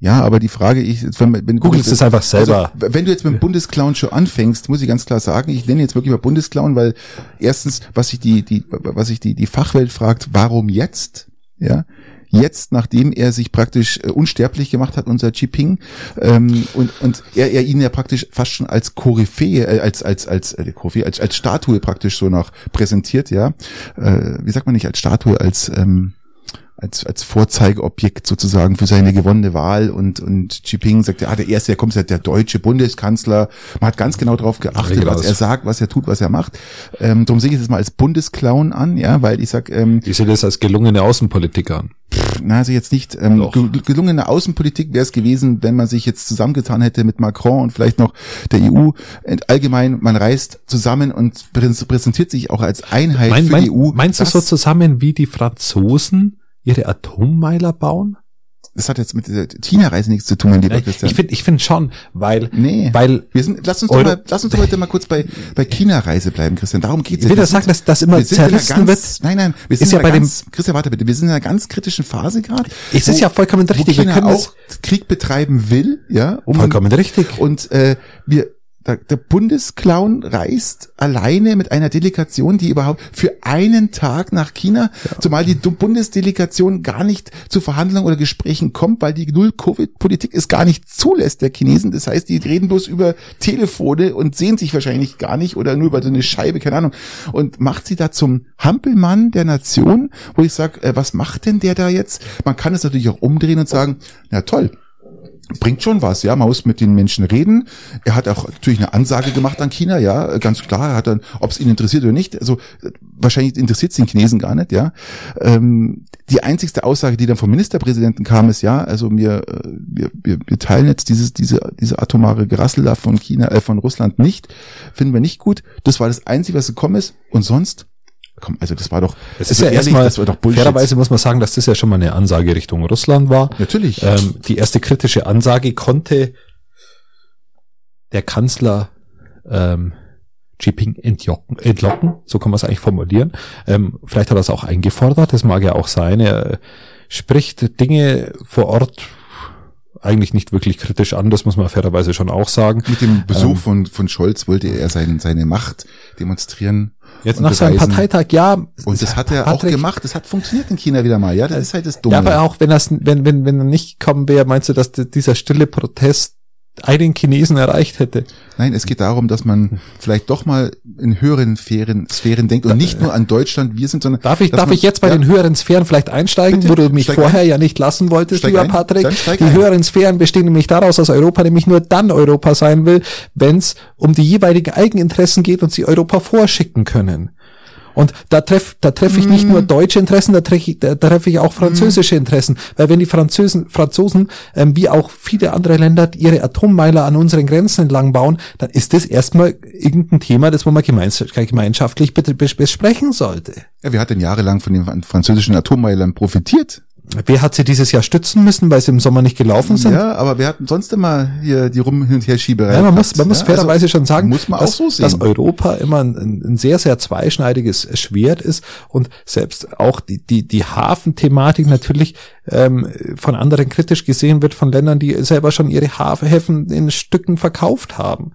Ja, aber die Frage, ich, wenn, wenn Google ist es einfach selber. Also, wenn du jetzt mit dem Bundesclown schon anfängst, muss ich ganz klar sagen, ich nenne jetzt wirklich mal Bundesclown, weil erstens, was sich die, die, was sich die, die Fachwelt fragt, warum jetzt? Ja. Jetzt, nachdem er sich praktisch äh, unsterblich gemacht hat, unser Xi Jinping, ähm, und, und er, er ihn ja praktisch fast schon als Koryphäe, äh, als, als, als, äh, Koryphäe, als, als Statue praktisch so noch präsentiert, ja. Äh, wie sagt man nicht, als Statue, als, ähm, als, als Vorzeigeobjekt sozusagen für seine gewonnene Wahl und, und Xi Jinping sagt, ja, der erste, der kommt, ist der deutsche Bundeskanzler. Man hat ganz genau darauf geachtet, was er sagt, was er tut, was er macht. Ähm, darum sehe ich es mal als Bundesclown an, ja, weil ich sag, ähm, Ich sehe das als gelungene Außenpolitik an. na, also jetzt nicht, ähm, ge- gelungene Außenpolitik wäre es gewesen, wenn man sich jetzt zusammengetan hätte mit Macron und vielleicht noch der EU. Und Allgemein, man reist zusammen und prä- präsentiert sich auch als Einheit Mein, für mein, die EU. meinst du so zusammen wie die Franzosen ihre Atommeiler bauen? das hat jetzt mit der China-Reise nichts zu tun, mein lieber Nein, Christian. ich finde ich find schon, weil, Nee. weil Wir sind, lass uns Euro- doch mal, lass uns doch heute mal kurz bei, bei China-Reise bleiben, Christian. Darum geht's ich will Wir das sagen, dass das immer wir zerrissen ganz, wird. Nein, nein, wir sind ja bei dem- ganz, Christian, warte bitte, wir sind in einer ganz kritischen Phase gerade. Es ist wo- ja vollkommen wo richtig. Wir China können auch das, Krieg betreiben will, ja, um, vollkommen richtig. und äh, wir der, Bundesclown reist alleine mit einer Delegation, die überhaupt für einen Tag nach China, zumal die Bundesdelegation gar nicht zu Verhandlungen oder Gesprächen kommt, weil die Null-Covid-Politik es gar nicht zulässt der Chinesen. Das heißt, die reden bloß über Telefone und sehen sich wahrscheinlich gar nicht oder nur über so eine Scheibe, keine Ahnung. Und macht sie da zum Hampelmann der Nation, wo ich sage, äh, was macht denn der da jetzt? Man kann es natürlich auch umdrehen und sagen, na toll, bringt schon was, ja. Man muss mit den Menschen reden. Er hat auch natürlich eine Ansage gemacht an China, ja, ganz klar. Er hat dann, ob es ihn interessiert oder nicht, also wahrscheinlich interessiert es den Chinesen gar nicht, ja. Ähm, die einzigste Aussage, die dann vom Ministerpräsidenten kam, ist ja, also wir, äh, wir, wir, wir teilen jetzt dieses, diese, diese atomare Gerassel da von China, äh, von Russland nicht, finden wir nicht gut. Das war das Einzige, was gekommen ist. Und sonst, komm, also das war doch, Es ist ja ehrlich, erstmal, das war doch Bullshit. fairerweise muss man sagen, dass das ja schon mal eine Ansage Richtung Russland war. Natürlich. Ähm, die erste kritische Ansage konnte der Kanzler ähm, Jinping entlocken, entlocken, so kann man es eigentlich formulieren. Ähm, vielleicht hat er es auch eingefordert, das mag ja auch sein. Er spricht Dinge vor Ort eigentlich nicht wirklich kritisch an, das muss man fairerweise schon auch sagen. Mit dem Besuch Ähm, von, von Scholz wollte er sein, seine Macht demonstrieren. Jetzt nach seinem. Parteitag, ja. Und das hat er auch Patrick, gemacht. Das hat funktioniert in China wieder mal. Ja, das ist halt das Dumme. Ja, aber auch wenn das, wenn, wenn, wenn er nicht gekommen wäre, meinst du, dass dieser stille Protest einen Chinesen erreicht hätte? Nein, es geht darum, dass man vielleicht doch mal in höheren Sphären, Sphären denkt und nicht nur an Deutschland, wir sind, sondern Darf ich, darf man- ich jetzt bei ja, den höheren Sphären vielleicht einsteigen, Bitte, wo du mich vorher ein. ja nicht lassen wolltest, Steig lieber ein. Patrick? Die ein. höheren Sphären bestehen nämlich daraus, dass Europa nämlich nur dann Europa sein will, wenn es um die jeweiligen Eigeninteressen geht und sie Europa vorschicken können. Und da treff, da treffe ich nicht nur deutsche Interessen, da treffe ich, da treffe ich auch französische Interessen. Weil wenn die Französen, Franzosen, ähm, wie auch viele andere Länder, ihre Atommeiler an unseren Grenzen entlang bauen, dann ist das erstmal irgendein Thema, das man gemeins- gemeinschaftlich besprechen sollte. Ja, wir hatten jahrelang von den französischen Atommeilern profitiert. Wer hat sie dieses Jahr stützen müssen, weil sie im Sommer nicht gelaufen sind? Ja, aber wir hatten sonst immer hier die rum hin und her Schieberei. Ja, man muss, man muss ja. fairerweise Also, schon sagen, muss man dass, auch so sehen. dass Europa immer ein, ein sehr, sehr zweischneidiges Schwert ist und selbst auch die, die, die Hafenthematik natürlich ähm, von anderen kritisch gesehen wird, von Ländern, die selber schon ihre Hafenhäfen in Stücken verkauft haben.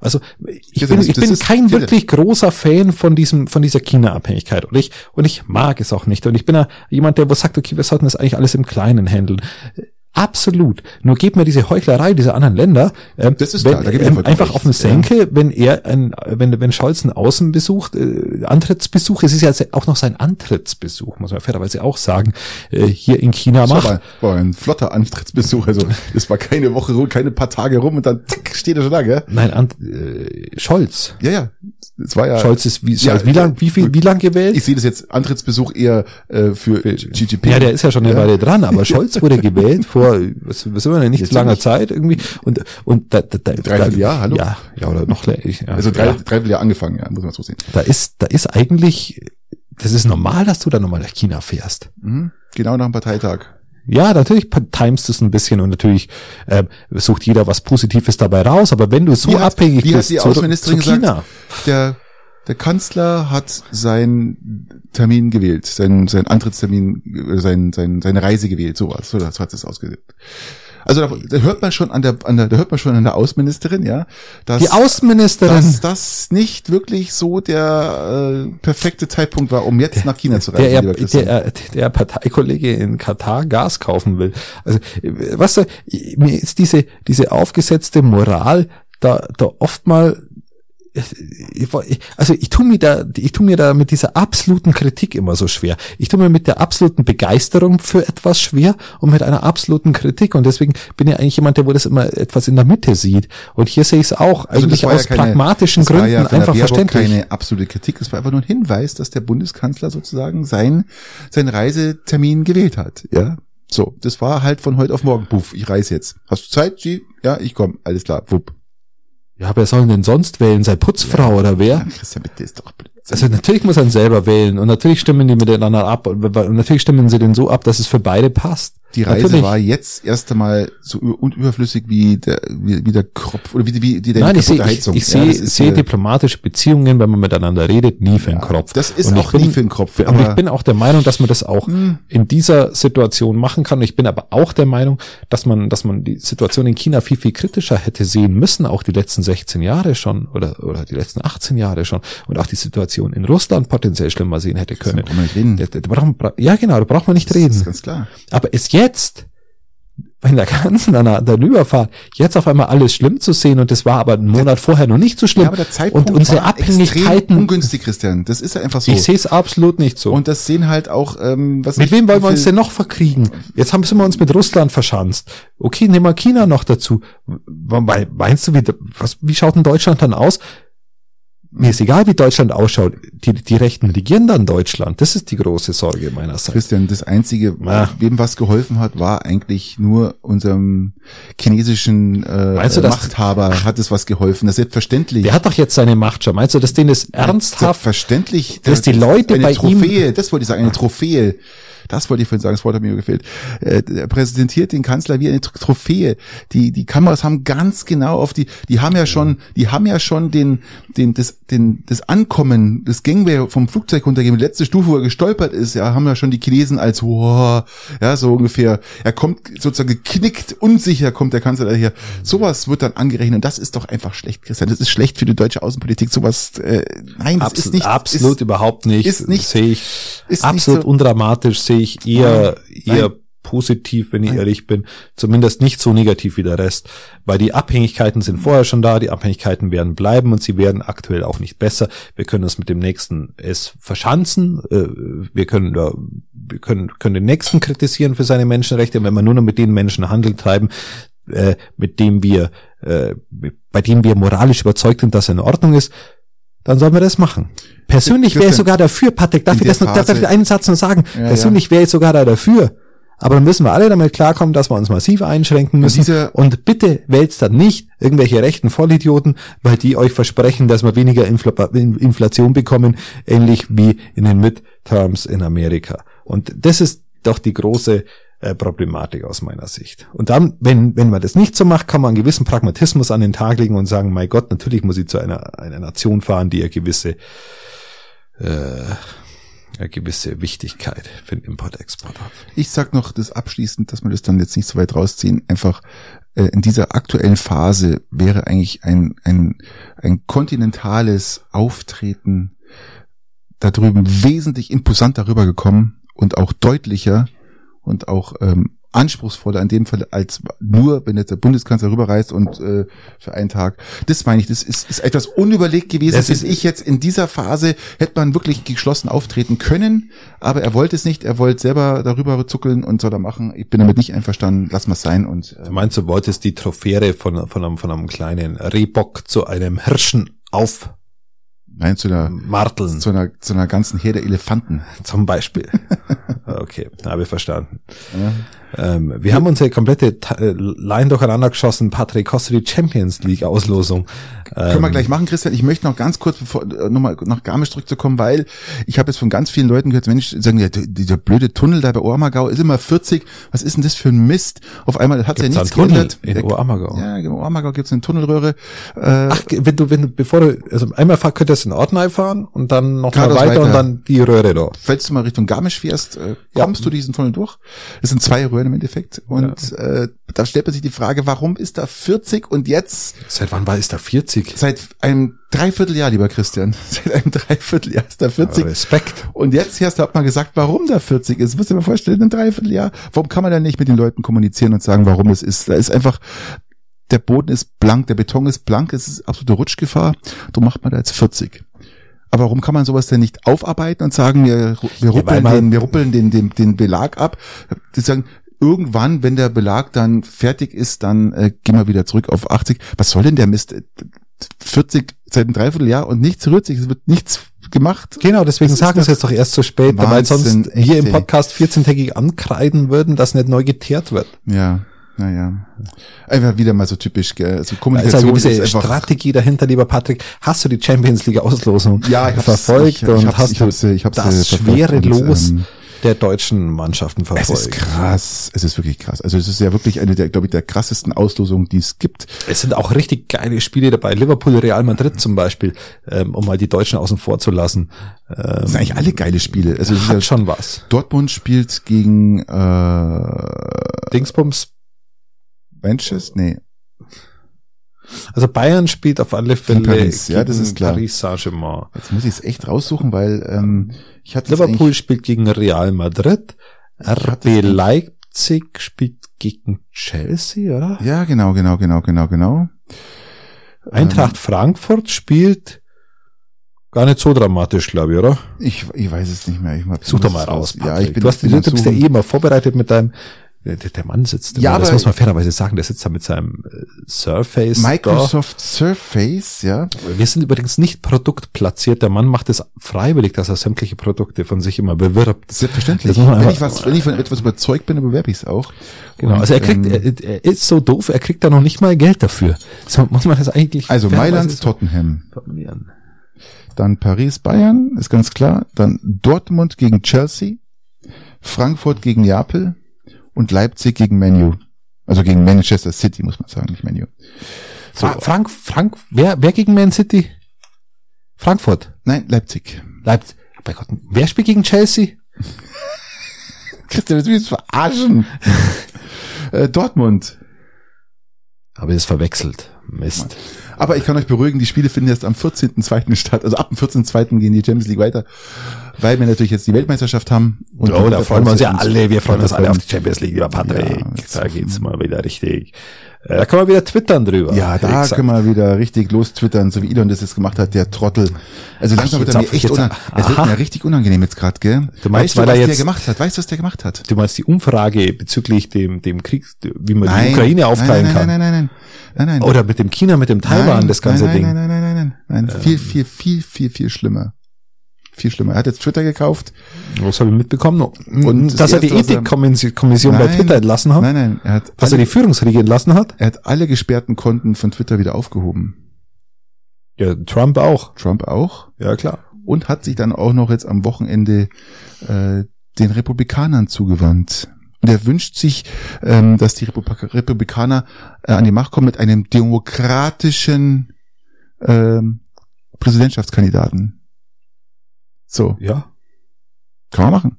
Also ich bin, ich bin kein wirklich großer Fan von diesem von dieser China-Abhängigkeit. Und ich und ich mag es auch nicht. Und ich bin ja jemand, der was sagt, okay, wir sollten das eigentlich alles im Kleinen handeln. Absolut. Nur gebt mir diese Heuchlerei dieser anderen Länder ähm, Das ist wenn, klar, ähm, einfach recht, auf den Senke, wenn er ein, wenn, wenn Scholz einen Außenbesuch, äh, Antrittsbesuch, es ist ja auch noch sein Antrittsbesuch, muss man fairerweise auch sagen, äh, hier in China Das macht. war, war ein flotter Antrittsbesuch. Also das war keine Woche rum, keine paar Tage rum und dann zack, steht er schon da, gell? Nein, Ant, äh, Scholz. Ja, ja. es war ja. Scholz ist wie, Ja, Scholz, wie lang, wie viel, wie lang gewählt? Ich sehe das jetzt Antrittsbesuch eher äh, für Xi Jinping. Ja, der ist ja schon eine Ja. Weile dran, aber Scholz wurde gewählt vor, was, was immer, nicht Jetzt so langer nicht. Zeit irgendwie und und da, da, da, Dreivierteljahr, hallo? Ja, ja oder noch länger. Ja, Also drei, ja. dreiviertel Jahr angefangen, ja, muss man so sehen. Da ist, da ist eigentlich, das ist normal, dass du da nochmal nach China fährst. Mhm. Genau nach dem Parteitag. Ja, natürlich timest es ein bisschen und natürlich äh, sucht jeder was Positives dabei raus, aber wenn du so Wie hat- abhängig wie hat bist die zu, Außenministerin zu China, Der, der Kanzler hat seinen Termin gewählt, seinen, seinen Antrittstermin, äh, sein, sein, seine Reise gewählt, sowas, so, so hat es ausgedrückt. Also da, da hört man schon an der, an der, da hört man schon an der Außenministerin, ja, dass, die Außenministerin, dass das nicht wirklich so der äh, perfekte Zeitpunkt war, um jetzt nach China zu reisen. der, der, der, Parteikollege in Katar Gas kaufen will. Also, äh, was mir ist diese, diese aufgesetzte Moral da, da oft mal also ich tu mir da, ich tu mir da mit dieser absoluten Kritik immer so schwer. Ich tu mir mit der absoluten Begeisterung für etwas schwer und mit einer absoluten Kritik. Und deswegen bin ich eigentlich jemand, der wo das immer etwas in der Mitte sieht. Und hier sehe ich es auch Also eigentlich war ja aus keine- pragmatischen Gründen ja einfach verständlich. keine absolute Kritik, es war einfach nur ein Hinweis, dass der Bundeskanzler sozusagen sein, sein Reisetermin gewählt hat. Ja, so, das war halt von heute auf morgen. Puff, ich reise jetzt. Hast du Zeit, G? Ja, ich komme. Alles klar. Wupp. Ja, wer soll denn sonst wählen? Sei Putzfrau oder wer? Ja, Christian, bitte ist doch blöd. Also natürlich muss er selber wählen und natürlich stimmen die miteinander ab und und natürlich stimmen sie den so ab, dass es für beide passt. Die Reise natürlich. war jetzt erst einmal so ü- und überflüssig wie der, wie, wie der Kropf oder wie, wie die, die Nein, ich sehe, kaputte ich, Heizung. ich Ja, sehe, das sehe äh, diplomatische Beziehungen, wenn man miteinander redet, nie für den Kopf. Das ist Und auch ich nie für den Kopf. Aber ich bin auch der Meinung, dass man das auch Hm. in dieser Situation machen kann. Und ich bin aber auch der Meinung, dass man, dass man die Situation in China viel, viel kritischer hätte sehen müssen, auch die letzten 16 Jahre schon oder, oder die letzten 18 Jahre schon und auch die Situation in Russland potenziell schlimmer sehen hätte können. brauchen wir nicht reden. Da- da Ja, genau, da braucht man nicht das reden. ist ganz klar. Aber ist jetzt, in der ganzen, an der Überfahrt, jetzt auf einmal alles schlimm zu sehen und das war aber einen Monat vorher noch nicht so schlimm. Ja, aber der Zeitpunkt und unsere Abhängigkeiten, ungünstig, Christian. Das ist ja einfach so. ich sehe es absolut nicht so. Und das sehen halt auch, ähm, was mit wem wollen wir uns denn noch verkriegen? Jetzt haben wir uns mit Russland verschanzt. Okay, nehmen wir China noch dazu. Meinst du, wie, was, wie schaut denn Deutschland dann aus? Mir ist egal, wie Deutschland ausschaut. Die, die Rechten regieren dann Deutschland. Das ist die große Sorge meinerseits. Christian, das Einzige, Ah. wem was geholfen hat, war eigentlich nur unserem chinesischen äh, Meinst du, Machthaber hat es was geholfen. Das ist selbstverständlich. Der hat doch jetzt seine Macht schon. Meinst du, dass denen das ernsthaft Selbstverständlich. dass die Leute eine bei ihm- Trophäe, das wollte ich sagen, eine Trophäe. Das wollte ich vorhin sagen, das Wort hat mir gefehlt. Äh, Er präsentiert den Kanzler wie eine Tro- Trophäe. Die, die Kameras haben ganz genau auf die, die haben ja schon, die haben ja schon den, den, das, den, das Ankommen, das Gangway vom Flugzeug runtergehen, die letzte Stufe, wo er gestolpert ist, ja, haben ja schon die Chinesen als, wow, ja, so ungefähr. Er kommt sozusagen geknickt, unsicher kommt der Kanzler daher. Sowas wird dann angerechnet und das ist doch einfach schlecht, Christian. Das ist schlecht für die deutsche Außenpolitik. Sowas, äh, nein, das Abs ist nicht, absolut ist, überhaupt nicht. ist nicht- sehe ich ist absolut so- undramatisch, sehe ich eher, Nein. eher positiv, wenn ich Nein. ehrlich bin. Zumindest nicht so negativ wie der Rest. Weil die Abhängigkeiten sind vorher schon da, die Abhängigkeiten werden bleiben und sie werden aktuell auch nicht besser. Wir können uns mit dem nächsten es verschanzen. äh, Wir können da, wir können, können den nächsten kritisieren für seine Menschenrechte, wenn wir nur noch mit den Menschen Handel treiben, äh, mit dem wir, äh, bei dem wir moralisch überzeugt sind, dass er in Ordnung ist, dann sollen wir das machen. Persönlich wäre ich sogar dafür, Patrick, darf ich das noch, darf ich einen Satz noch sagen? Ja, Persönlich wäre ich sogar da dafür. Aber dann müssen wir alle damit klarkommen, dass wir uns massiv einschränken müssen. Und bitte wählt dann nicht irgendwelche rechten Vollidioten, weil die euch versprechen, dass wir weniger Infl Inflation bekommen, ähnlich wie in den Midterms in Amerika. Und das ist doch die große äh, Problematik aus meiner Sicht. Und dann, wenn, wenn man das nicht so macht, kann man einen gewissen Pragmatismus an den Tag legen und sagen, mein Gott, natürlich muss ich zu einer, einer Nation fahren, die eine gewisse, äh, eine gewisse Wichtigkeit für den Import-Export hat. Ich sag noch das abschließend, dass wir das dann jetzt nicht so weit rausziehen. Einfach äh, in dieser aktuellen Phase wäre eigentlich ein, ein, ein kontinentales Auftreten da drüben wesentlich imposanter rübergekommen und auch deutlicher und auch ähm, anspruchsvoller in dem Fall als nur, wenn jetzt der Bundeskanzler rüberreist und äh, für einen Tag. Das meine ich, das ist, ist etwas unüberlegt gewesen. Das ist- ich jetzt in dieser Phase hätte man wirklich geschlossen auftreten können, aber er wollte es nicht. Er wollte selber darüber zuckeln und soll er machen. Ich bin damit nicht einverstanden. Lass mal sein und äh, Du meinst, du wolltest die Trophäre von, von, einem, von einem kleinen Rehbock zu einem Hirschen auf Nein, zu einer, Marteln zu einer, zu einer ganzen Herde Elefanten. zum Beispiel. okay, habe ich verstanden. Ähm, wir haben unsere komplette Ta- äh, Line durcheinander geschossen. Patrick, die Champions League Auslosung? Können Ähm, wir gleich machen, Christian. Ich möchte noch ganz kurz, bevor äh, nochmal nach Garmisch zurückzukommen, weil ich habe jetzt von ganz vielen Leuten gehört, Mensch, sagen, ja, dieser blöde Tunnel da bei Ohrmagau ist immer 40. Was ist denn das für ein Mist? Auf einmal hat ja nichts geändert. in Der- Oberammergau? Ja, in Ohrmagau gibt's eine Tunnelröhre. Äh, Ach, wenn du, wenn du, bevor du, also einmal fahr, könntest du in Ortenay fahren und dann noch mal Geradeaus weiter, und weiter. dann die Röhre da. falls du mal Richtung Garmisch fährst, äh, Ja. kommst du diesen Tunnel durch. Es sind zwei Röhren im Endeffekt. Und äh, da stellt man sich die Frage, warum ist da 40 und jetzt Seit wann war ist da 40? seit einem Dreivierteljahr, lieber Christian, seit einem Dreivierteljahr ist da 40. Respekt. Und jetzt hast du auch mal gesagt, warum da 40 ist. Musst du dir mal vorstellen, ein Dreivierteljahr. Warum kann man da nicht mit den Leuten kommunizieren und sagen, warum es ist? Da ist einfach, der Boden ist blank, der Beton ist blank, es ist absolute Rutschgefahr. Du macht man da jetzt 40. Aber warum kann man sowas denn nicht aufarbeiten und sagen, wir, wir ruppeln, man- den, wir ruppeln den, den, den Belag ab? Die sagen, irgendwann, wenn der Belag dann fertig ist, dann äh, gehen wir wieder zurück auf 80. Was soll denn der Mist? 40 seit einem Dreivierteljahr und nichts rührt sich, es wird nichts gemacht. Genau, deswegen Das sagen sie jetzt doch erst so spät, weil Wahnsinn, sonst wir im. Podcast 14-tägig ankreiden würden, dass nicht neu geteert wird. Ja, naja. Einfach wieder mal so typisch, gell? Also eine Kommunikation gewisse ist einfach. Strategie dahinter, lieber Patrick. Hast du die Champions League Auslosung Ja, ich hab's- verfolgt ich- ich und hab's- hast ich hab's, du äh, ich hab's, äh, das verfolgt schwere und, Los ähm, der deutschen Mannschaften es verfolgt? ist krass. Es ist wirklich krass. Also es ist ja wirklich eine der, glaube ich, der krassesten Auslosungen, die es gibt. Es sind auch richtig geile Spiele dabei. Liverpool, Real Madrid zum Beispiel, ähm, um mal die Deutschen außen vor zu lassen. Ähm, Das sind eigentlich alle geile Spiele. Also es ist hat ja, schon was. Dortmund spielt gegen äh, Dingsbums. Manchester? Nee. Also Bayern spielt auf alle Fälle Paris, ja, das ist klar. Paris Saint-Germain. Jetzt muss ich es echt raussuchen, weil ähm, ich hatte Liverpool spielt gegen Real Madrid. RB Leipzig spielt gegen Chelsea, oder? Ja, genau, genau, genau, genau, genau. Eintracht Frankfurt spielt gar nicht so dramatisch, glaube ich, oder? Ich, ich weiß es nicht mehr. Ich mal, Such doch mal raus. Ja, ich bin du, hast, bin du bist ja eh immer vorbereitet mit deinem der, der Mann sitzt immer, Ja, das aber- muss man fairerweise sagen, der sitzt da mit seinem äh, Surface Microsoft Surface, ja. da. Wir sind übrigens nicht produktplatziert. Der Mann macht es freiwillig, dass er sämtliche Produkte von sich immer bewirbt. Selbstverständlich. Das wenn einfach- ich was, wenn ich von etwas überzeugt bin, dann bewerbe ich es auch. Genau, Und, also er kriegt, ähm, er, er ist so doof, er kriegt da noch nicht mal Geld dafür. So muss man das eigentlich also Mailand, Tottenham, formulieren. dann Paris, Bayern, ist ganz klar, dann Dortmund gegen Chelsea, Frankfurt gegen Neapel und Leipzig gegen Menu. Also gegen Manchester City, muss man sagen, nicht Menu. So, Fra Frank, Frank, wer, wer gegen Man City? Frankfurt. nein, Leipzig. Leipzig. Bei Gott, wer spielt gegen Chelsea? Christian, willst du mich verarschen? äh, Dortmund. Habe ich es verwechselt. Mist. Aber ich kann euch beruhigen, die Spiele finden erst am 14.2. statt. Also ab dem 14.2. gehen die Champions League weiter. Weil wir natürlich jetzt die Weltmeisterschaft haben. Und oh, da freuen wir uns ja alle. Wir freuen uns alle auf die Ja, Champions League, lieber Patrick. jetzt- da geht's mal wieder richtig. Äh, Da kann man wieder twittern drüber. Ja, da gesagt. können wir wieder richtig los twittern, so wie Elon das jetzt gemacht hat, der Trottel. Also langsam wird jetzt er mir echt unangenehm. Es wird mir richtig unangenehm jetzt gerade, gell? Du meinst, weißt du, weil er was der jetzt- gemacht hat? Weißt du, was der gemacht hat? Du meinst die Umfrage bezüglich dem, dem Krieg, wie man die Nein, Ukraine aufteilen nein, kann? Nein, nein, nein, nein, nein, nein. Oder mit dem China, mit dem Taiwan, nein, das ganze nein, Ding. Nein, nein, nein, nein, nein, nein. nein. Viel, viel, viel, viel, viel schlimmer. Viel schlimmer. Er hat jetzt Twitter gekauft. Was habe ich mitbekommen? Und Und das dass er die er- Ethikkommission bei Twitter entlassen hat? Nein, nein, er hat, Dass er alle, die Führungsriege entlassen hat? er hat alle gesperrten Konten von Twitter wieder aufgehoben. Ja, Trump auch. Trump auch. Ja, klar. und hat sich dann auch noch jetzt am Wochenende äh, den Republikanern zugewandt. Und er wünscht sich, ähm, dass die Republik Republikaner äh, an die Macht kommen mit einem demokratischen ähm, Präsidentschaftskandidaten. So, Ja. kann man machen.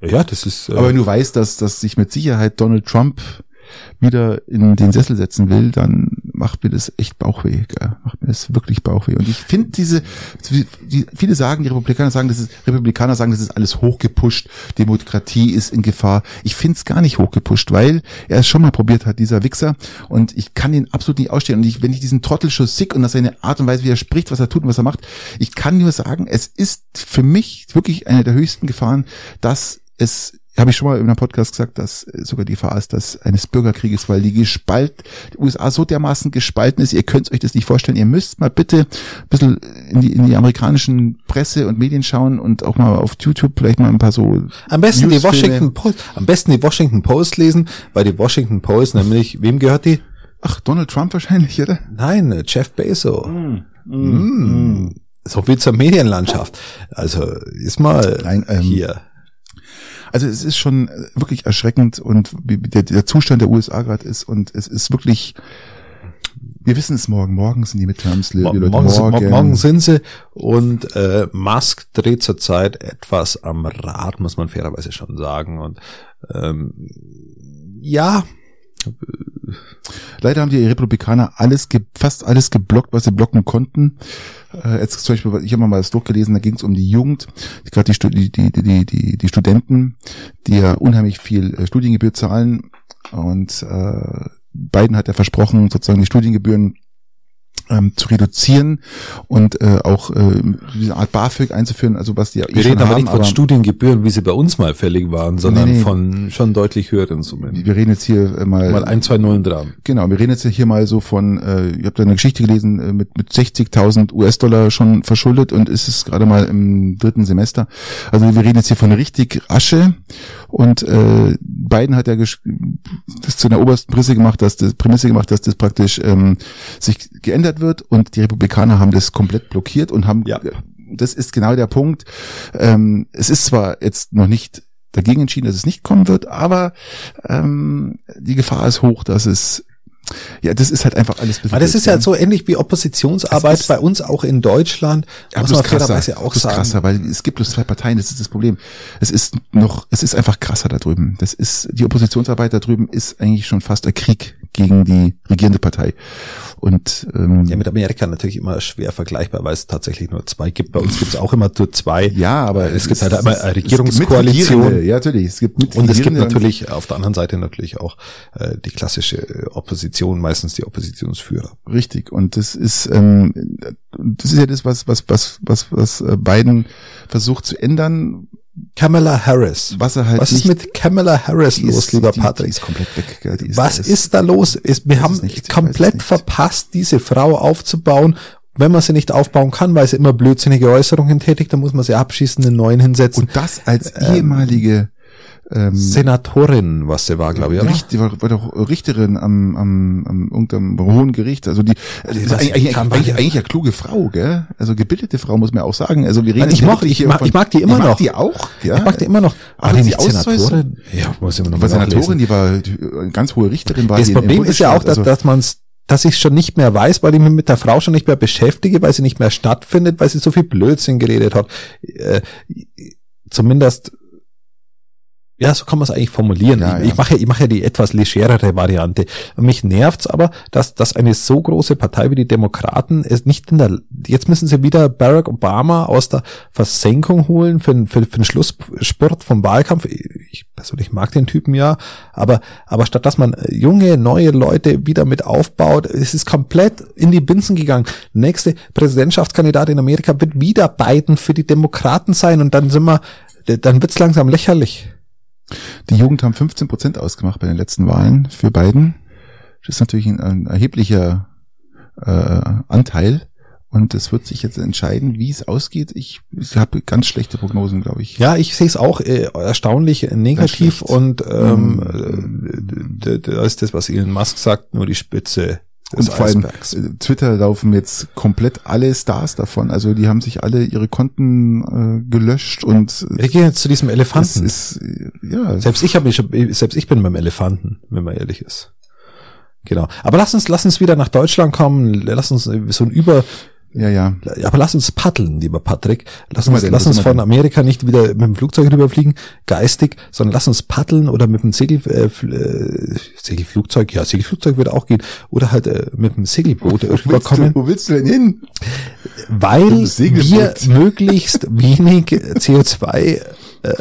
Ja, das ist, äh, Aber wenn du weißt, dass, dass sich mit Sicherheit Donald Trump wieder in den Sessel setzen will, dann macht mir das echt Bauchweh. Gell? Macht mir das wirklich Bauchweh. Und ich finde diese, die, viele sagen, die Republikaner sagen, das ist, Republikaner sagen, das ist alles hochgepusht, Demokratie ist in Gefahr. Ich finde es gar nicht hochgepusht, weil er es schon mal probiert hat, dieser Wichser. Und ich kann ihn absolut nicht ausstehen. Und ich, wenn ich diesen Trottelschuss sick und dass seine Art und Weise, wie er spricht, was er tut und was er macht, ich kann nur sagen, es ist für mich wirklich eine der höchsten Gefahren, dass es habe ich schon mal in einem Podcast gesagt, dass sogar die Gefahr ist, dass eines Bürgerkrieges, weil die gespalt, die USA so dermaßen gespalten ist, ihr könnt euch das nicht vorstellen. Ihr müsst mal bitte ein bisschen in die, in die amerikanischen Presse und Medien schauen und auch mal auf YouTube vielleicht mal ein paar so. Am besten die Washington Post, am besten die Washington Post lesen, weil die Washington Post, nämlich, wem gehört die? Ach, Donald Trump wahrscheinlich, oder? Nein, Jeff Bezos. Mm, mm, mm. So viel zur Medienlandschaft. Also ist mal Nein, ähm, hier. Also es ist schon wirklich erschreckend und wie der, der Zustand der USA gerade ist und es ist wirklich wir wissen es morgen. Morgen sind die Midterms. Leute morgen, morgen. morgen sind sie. Und äh, Musk dreht zurzeit etwas am Rad, muss man fairerweise schon sagen. Und ähm, ja. Leider haben die Republikaner alles, fast alles geblockt, was sie blocken konnten. Äh, jetzt zum Beispiel, ich habe mal das durchgelesen, da ging es um die Jugend, gerade die, die, die, die, die Studenten, die ja unheimlich viel äh, Studiengebühr zahlen. Und äh, Biden hat ja versprochen, sozusagen die Studiengebühren ähm, zu reduzieren und äh, auch äh, diese Art BAföG einzuführen, also was die ja eh Wir reden aber haben, nicht von Studiengebühren, wie sie bei uns mal fällig waren, sondern nee, nee. von schon deutlich höheren Summen. Wir reden jetzt hier äh, mal mal ein, zwei Nullen dran. Genau, wir reden jetzt hier mal so von, äh, ich habe da eine Geschichte gelesen äh, mit mit 60.000 US-Dollar schon verschuldet und ist es gerade mal im dritten Semester. Also wir reden jetzt hier von richtig Asche und äh, Biden hat ja das zu einer obersten Prämisse gemacht, dass das Prämisse gemacht, dass das praktisch ähm, sich geändert wird und die Republikaner haben das komplett blockiert und haben, ja. das ist genau der Punkt. Ähm, es ist zwar jetzt noch nicht dagegen entschieden, dass es nicht kommen wird, aber ähm, die Gefahr ist hoch, dass es ja, das ist halt einfach alles. Aber das ist ja so ähnlich wie Oppositionsarbeit bei uns auch in Deutschland. Ja, muss man krasser, auch sagen. krasser, weil es gibt bloß zwei Parteien. Das ist das Problem. Es ist noch, es ist einfach krasser da drüben. Das ist die Oppositionsarbeit da drüben ist eigentlich schon fast ein Krieg gegen die regierende Partei. Und ähm, ja, mit Amerika natürlich immer schwer vergleichbar, weil es tatsächlich nur zwei gibt. Bei uns gibt es auch immer nur zwei. Ja, aber es, es gibt halt immer eine Regierungskoalition. Ja, natürlich. Es gibt und es gibt natürlich auf der anderen Seite natürlich auch äh, die klassische Opposition, meistens die Oppositionsführer. Richtig. Und das ist ähm, das ist ja das, was was was was was äh, Biden versucht zu ändern Kamala Harris. Was, er halt Was ist mit Kamala Harris los, ist, lieber die, Patrick? Die ist komplett weg. Ist, Was ist, ist da los? Ist, wir haben nicht, komplett verpasst, diese Frau aufzubauen. Wenn man sie nicht aufbauen kann, weil sie immer blödsinnige Äußerungen tätigt, dann muss man sie abschießen, einen neuen hinsetzen. Und das als ähm, ehemalige ähm, Senatorin, was sie war, glaube ich. Richt, die war, war doch Richterin am, am, am irgendeinem hohen Gericht. Also die, also die ist eigentlich, eigentlich, eigentlich, eigentlich eine kluge Frau, gell? Also gebildete Frau muss man auch sagen. Also wir reden ich, mag, ich, mag, ich mag die immer ich mag noch. Die auch, ja. Ich mag die immer noch. Aber die nicht Senatorin? Ja, muss ich immer noch mal Senatorin, die war eine ganz hohe Richterin. War das Problem ist ja auch, dass, also, dass man dass ich schon nicht mehr weiß, weil ich mich mit der Frau schon nicht mehr beschäftige, weil sie nicht mehr stattfindet, weil sie so viel Blödsinn geredet hat. Äh, zumindest ja, so kann man es eigentlich formulieren. Ja, ich, ja. ich mache ich mache ja die etwas legerere Variante. Mich nervt's aber, dass, dass eine so große Partei wie die Demokraten es nicht in der, jetzt müssen sie wieder Barack Obama aus der Versenkung holen für, für, für den Schlusssport vom Wahlkampf. Ich persönlich mag den Typen ja, aber, aber statt dass man junge, neue Leute wieder mit aufbaut, es ist komplett in die Binsen gegangen. Nächste Präsidentschaftskandidat in Amerika wird wieder Biden für die Demokraten sein und dann sind wir, dann wird's langsam lächerlich. Die Jugend haben 15 Prozent ausgemacht bei den letzten Wahlen für Biden. Das ist natürlich ein, ein erheblicher äh, Anteil. Und es wird sich jetzt entscheiden, wie es ausgeht. Ich, ich habe ganz schlechte Prognosen, glaube ich. Ja, ich sehe es auch äh, erstaunlich negativ und ähm, mhm. da ist das, was Elon Musk sagt, nur die Spitze und vor allem äh, Twitter laufen jetzt komplett alle Stars davon. Also die haben sich alle ihre Konten äh, gelöscht und wir gehen jetzt zu diesem Elefanten. Ist, ja. Selbst ich habe mich selbst ich bin beim Elefanten, wenn man ehrlich ist. Genau. Aber lass uns lass uns wieder nach Deutschland kommen. Lass uns so ein über ja, ja. Aber lass uns paddeln, lieber Patrick. Lass uns, lass uns von Amerika nicht wieder mit dem Flugzeug rüberfliegen, geistig, sondern lass uns paddeln oder mit dem Segel, äh, äh, Segelflugzeug, ja, Segelflugzeug würde auch gehen, oder halt äh, mit dem Segelboot wo rüberkommen. Willst du, wo willst du denn hin? Weil wir möglichst wenig CO2 äh,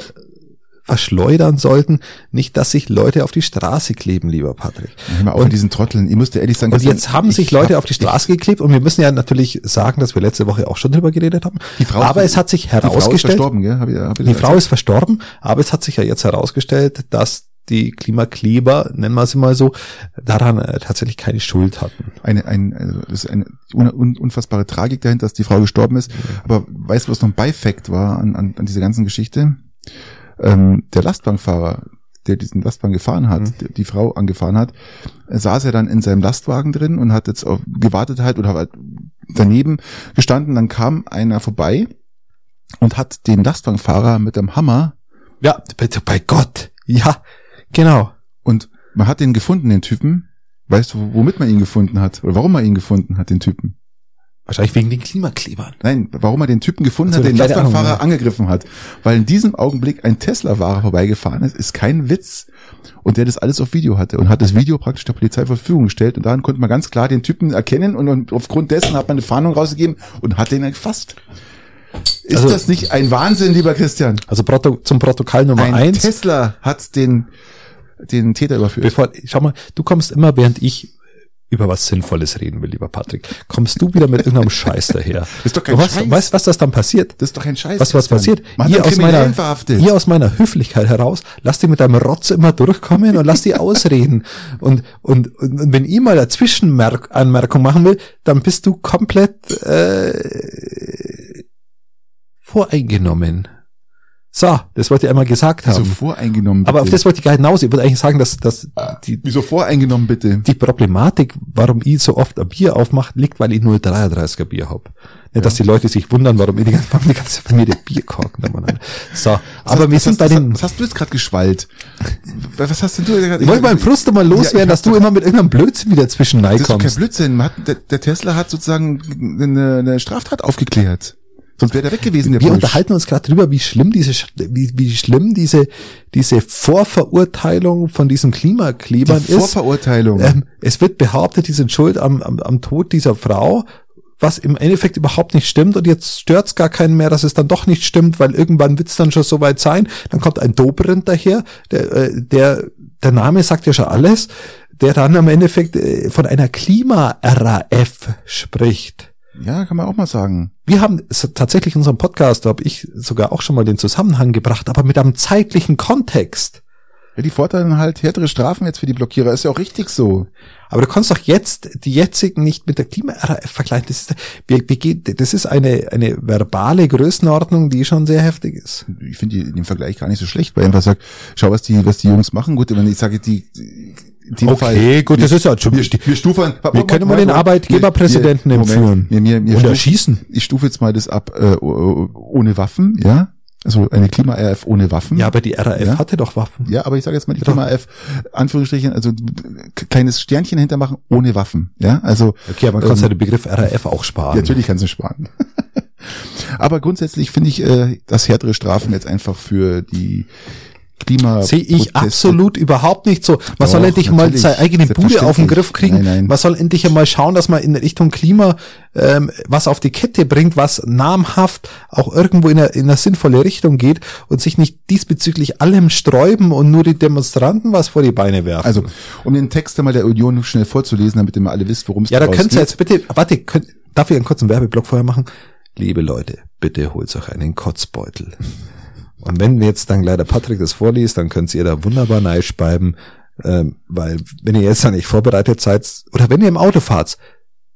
verschleudern sollten. Nicht, dass sich Leute auf die Straße kleben, lieber Patrick. Hör mal auf mit diesen Trotteln. Ich musste ehrlich sagen, Und jetzt haben ich sich Leute hab- auf die Straße geklebt und wir müssen ja natürlich sagen, dass wir letzte Woche auch schon drüber geredet haben. Die Frau- aber es hat sich Die Frau ist herausgestellt, verstorben, gell? Hab ich, hab ich die Frau ist verstorben, aber es hat sich ja jetzt herausgestellt, dass die Klimakleber, nennen wir sie mal so, daran äh, tatsächlich keine Schuld hatten. eine, ein, also das ist eine un, un, unfassbare Tragik dahinter, dass die Frau gestorben ist. Aber weißt du, was noch ein Beifakt war an, an, an dieser ganzen Geschichte? Ähm, der Lastwagenfahrer, der diesen Lastwagen gefahren hat, Mhm. die Frau angefahren hat, saß er dann in seinem Lastwagen drin und hat jetzt auf, gewartet halt oder halt daneben gestanden. Dann kam einer vorbei und hat den Lastwagenfahrer mit dem Hammer Ja, bitte bei Gott. Ja, genau. und man hat den gefunden, den Typen. Weißt du, womit man ihn gefunden hat? Oder warum man ihn gefunden hat, den Typen? Wahrscheinlich wegen den Klimaklebern. Nein, warum er den Typen gefunden Also hat, den Ahnung, Lastwagenfahrer ja. angegriffen hat. Weil in diesem Augenblick ein Tesla-Fahrer vorbeigefahren ist, ist kein Witz. Und der das alles auf Video hatte und hat das Video praktisch der Polizei zur Verfügung gestellt. Und daran konnte man ganz klar den Typen erkennen und, und aufgrund dessen hat man eine Fahndung rausgegeben und hat den gefasst. Ist Also- das nicht ein Wahnsinn, lieber Christian? Also zum Protokoll Nummer Ein eins. Tesla hat den, den Täter überführt. Bevor, schau mal, du kommst immer, während ich über was Sinnvolles reden will, lieber Patrick, kommst du wieder mit irgendeinem Scheiß daher. ist doch kein was, Scheiß. Weißt, was das dann passiert? Das ist doch ein Scheiß. Was, was passiert? Einen aus, meiner, hier aus meiner Höflichkeit heraus, lass die mit deinem Rotz immer durchkommen und lass die ausreden. Und, und, und, und wenn ich mal eine Zwischenanmerkung machen will, dann bist du komplett äh, voreingenommen. So, das wollte ich einmal gesagt haben. Wieso voreingenommen? Aber auf bitte? das wollte ich gar hinaus. Ich wollte eigentlich sagen, dass, dass die, Wieso voreingenommen, bitte? die Problematik, warum ich so oft ein Bier aufmache, liegt, weil ich nur 33er Bier hab. Nicht, dass die Leute sich wundern, warum ich die ganze, warum die ganze da mal rein. So, aber wir was sind hast, bei was, den, Was hast du jetzt gerade geschwallt? Was hast denn du gerade? ich wollte meinen Frust mal loswerden, Ja, dass du immer mit irgendeinem Blödsinn wieder zwischen Das ist kein kommst. Blödsinn. Hat, der, der Tesla hat sozusagen eine, eine Straftat aufgeklärt. Sonst wäre der weg gewesen, der Wir Bursch. unterhalten uns gerade drüber, wie schlimm diese, wie, wie schlimm diese, diese Vorverurteilung von diesen Klimaklebern Die ist. Vorverurteilung. Ähm, es wird behauptet, die sind schuld am, am, am Tod dieser Frau, was im Endeffekt überhaupt nicht stimmt. Und jetzt stört's gar keinen mehr, dass es dann doch nicht stimmt, weil irgendwann wird's dann schon soweit sein. Dann kommt ein Dobrindt daher, der, äh, der, der Name sagt ja schon alles, der dann am Endeffekt äh, von einer Klima-RAF spricht. Ja, kann man auch mal sagen. Wir haben tatsächlich in unserem Podcast, da habe ich sogar auch schon mal den Zusammenhang gebracht, aber mit einem zeitlichen Kontext. Ja, die fordern halt härtere Strafen jetzt für die Blockierer. Ist ja auch richtig so. Aber du kannst doch jetzt die jetzigen nicht mit der Klima-RAF vergleichen. Das ist, wir, wir gehen, das ist eine, eine verbale Größenordnung, die schon sehr heftig ist. Ich finde dem Vergleich gar nicht so schlecht, weil ich einfach sag, schau, was die, was die Jungs machen. Gut, wenn ich sage, die, dem Okay, gut, wir, das ist ja schon- wir, wir stufen, Wir können mal den Arbeitgeberpräsidenten entführen. Wir, wir, wir Und stufen- erschießen. Ich stufe jetzt mal das ab, äh, ohne Waffen, ja? Also eine Klima-RF ohne Waffen. Ja, aber die RAF Ja? hatte doch Waffen. Ja, aber ich sage jetzt mal die. Klima-RF, Anführungsstrichen, also kleines Sternchen hintermachen ohne Waffen. Ja, also Okay, aber man kann Ähm, ja den Begriff RAF auch sparen. natürlich kannst du sparen. aber grundsätzlich finde ich, äh, dass härtere Strafen jetzt einfach für die Klima Sehe ich absolut überhaupt nicht so. Man Doch, soll endlich mal seine eigene Bude auf den. Griff kriegen. Nein, nein. Man soll endlich einmal schauen, dass man in Richtung Klima ähm, was auf die Kette bringt, was namhaft auch irgendwo in eine, in eine sinnvolle Richtung geht und sich nicht diesbezüglich allem sträuben und nur die Demonstranten was vor die Beine werfen. Also, um den Text einmal der Union schnell vorzulesen, damit ihr mal alle wisst, worum es ja, da könnt ihr geht. jetzt bitte, warte, könnt, darf ich einen kurzen Werbeblock vorher machen? Liebe Leute, bitte holt euch einen Kotzbeutel. Und wenn jetzt dann leider Patrick das vorliest, dann könnt ihr da wunderbar neischreiben, ähm, weil wenn ihr jetzt da nicht vorbereitet seid, oder wenn ihr im Auto fahrt,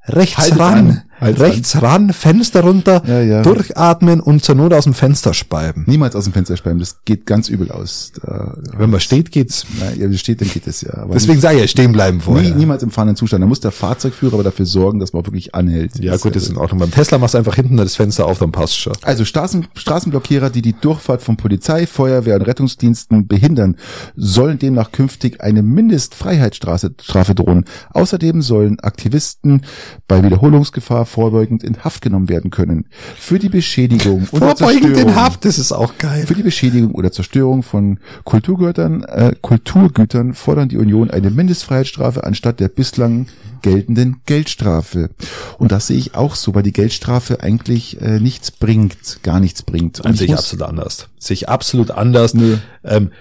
rechts Haltet ran, an, haltet rechts ran, Fenster runter, Ja, ja. durchatmen und zur Not aus dem Fenster speiben. Niemals aus dem Fenster speiben, das geht ganz übel aus. Da, Wenn man steht, geht's. ja, wenn es steht, dann geht es ja. Aber Deswegen sage ich ja, stehen bleiben nie, vorher. niemals im fahrenden Zustand. Da muss der Fahrzeugführer aber dafür sorgen, dass man wirklich anhält. ja gut, das ist in Ordnung. Beim Tesla machst du einfach hinten das Fenster auf, dann passt schon. Also Straßen, Straßenblockierer, die die Durchfahrt von Polizei, Feuerwehr und Rettungsdiensten behindern, sollen demnach künftig eine Mindestfreiheitsstrafe Strafe drohen. Außerdem sollen Aktivisten bei Wiederholungsgefahr vorbeugend in Haft genommen werden können. Für die Beschädigung oder Vorbeugend in Zerstörung. Haft, das ist auch geil. Für die Beschädigung oder Zerstörung von Kulturgütern, äh, Kulturgütern fordern die Union eine Mindestfreiheitsstrafe anstatt der bislang geltenden Geldstrafe. Und das sehe ich auch so, weil die Geldstrafe eigentlich äh, nichts bringt, gar nichts bringt. Und Und sehe ich muss- absolut anders. Sehe ich absolut anders. Nö. Ähm,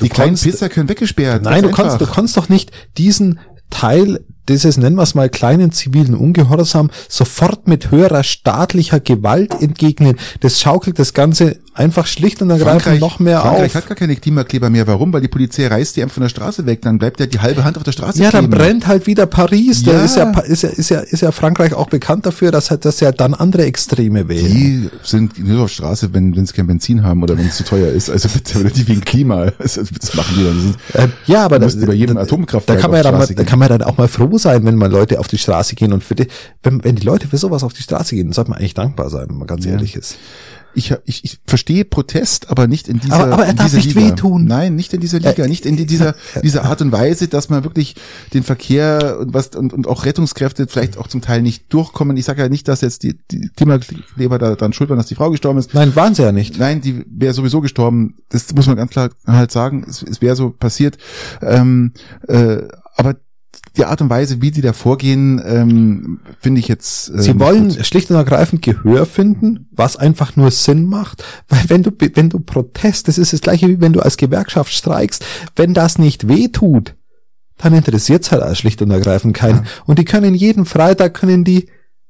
die kleinen Pisser können weggesperrt. Nein, du kannst, du kannst doch nicht diesen Teil dieses, nennen wir es mal, kleinen zivilen Ungehorsam sofort mit höherer staatlicher Gewalt entgegnen. Das schaukelt das Ganze einfach schlicht und ergreifend noch mehr Frankreich auf. hat gar keine Klimakleber mehr. Warum? Weil die Polizei reißt die einfach von der Straße weg. Dann bleibt ja die halbe Hand auf der Straße Ja, dann kleben. brennt halt wieder Paris. Da Ja. ist ja, ist ja, ist ja, ist ja Frankreich auch bekannt dafür, dass halt, dass ja dann andere Extreme wählen. Die sind nur auf Straße, wenn wenn sie kein Benzin haben oder wenn es zu teuer ist. Also die wegen Klima. Also, das machen die dann. Das ist, Ähm, ja, aber Da müssten bei jedem Atomkraftwerk da kann man ja dann, mal, da kann man dann auch mal froh sein, wenn mal Leute auf die Straße gehen und für die, wenn, wenn die Leute für sowas auf die Straße gehen, dann sollte man eigentlich dankbar sein, wenn man ganz Ja. ehrlich ist. ich, ich, ich verstehe Protest, aber nicht in dieser Aber- aber er in darf nicht Liga. wehtun. Nein, nicht in dieser Liga, Äh, nicht in die- dieser dieser Art und Weise, dass man wirklich den Verkehr und was und, und auch Rettungskräfte vielleicht auch zum Teil nicht durchkommen. Ich sage ja nicht, dass jetzt die, die Klimakleber da dran schuld waren, dass die Frau gestorben ist. Nein, waren sie ja nicht. Nein, die wäre sowieso gestorben. Das muss man ganz klar halt sagen. Es, es wäre so passiert. Ähm, äh, aber die Art und Weise, wie die da vorgehen, ähm, finde ich jetzt. Äh, Sie wollen gut. schlicht und ergreifend Gehör finden, was einfach nur Sinn macht, weil wenn du, wenn du Protest, das ist das gleiche wie wenn du als Gewerkschaft streikst, wenn das nicht weh tut, dann interessiert's halt als schlicht und ergreifend keinen. Und die können jeden Freitag, können die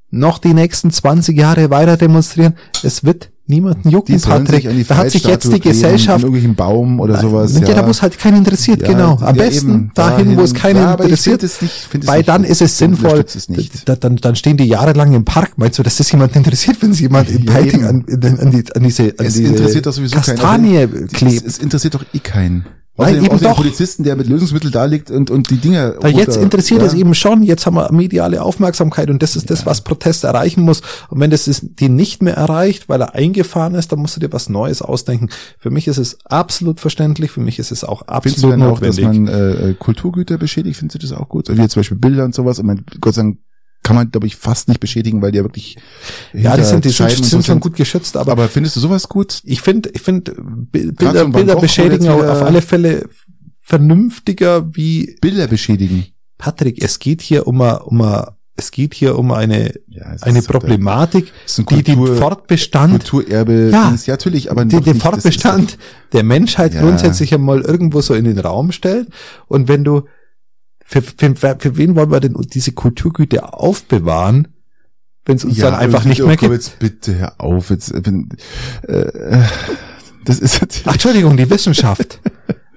noch die nächsten 20 Jahre weiter demonstrieren. Es wird niemanden jucken, Die Patrick. sich an die da hat sich jetzt die Gesellschaft in irgendwelchen Baum oder sowas. ja, da wo es halt keinen interessiert, Ja, genau. Am ja, besten eben, dahin, wo es keinen ja, ich interessiert. es nicht, es weil nicht dann gut. ist es Ich sinnvoll. es nicht. Da, dann, dann stehen die jahrelang im Park. Meinst du, dass das jemand interessiert, wenn sie jemand in Ja, Peiting an, an, die, an diese, an Es diese interessiert doch sowieso Kastanie keinen. Es, klebt? es interessiert doch eh keinen. Nein, eben doch. Polizisten, der mit Lösungsmittel da liegt und, und die Dinger. Weil jetzt runter- interessiert ja. es eben schon, jetzt haben wir mediale Aufmerksamkeit und das ist das, was Protest erreichen muss. Und wenn das ist, die nicht mehr erreicht, weil er eingefahren ist, dann musst du dir was Neues ausdenken. Für mich ist es absolut verständlich, für mich ist es auch Findest du absolut denn auch, dass notwendig. man äh, Kulturgüter beschädigt? Findest du das auch gut? Wie zum Beispiel Bilder und sowas. Und man, Gott sei Dank kann man, glaube ich, fast nicht beschädigen, weil die ja wirklich ja, die sind, die Scheiben sind, sind schon gut geschützt, aber Aber findest du sowas gut? ich finde, ich finde Bilder, Bilder beschädigen auf alle Fälle vernünftiger wie Bilder beschädigen. Patrick. Es geht hier um a, um a, es geht hier um eine Ja, eine ist- Problematik, ist ein die den Kultur- Fortbestand, Kulturerbe, Ja. Dings, ja natürlich, aber den, doch den ist Fortbestand der Menschheit Ja. grundsätzlich einmal irgendwo so in den Raum stellt. Und wenn du für, für, für wen wollen wir denn diese Kulturgüter aufbewahren, wenn es uns dann einfach nicht oh, mehr komm, gibt? Jetzt bitte hör auf, jetzt, äh, bin, äh, das ist natürlich, Ach, Entschuldigung, die Wissenschaft.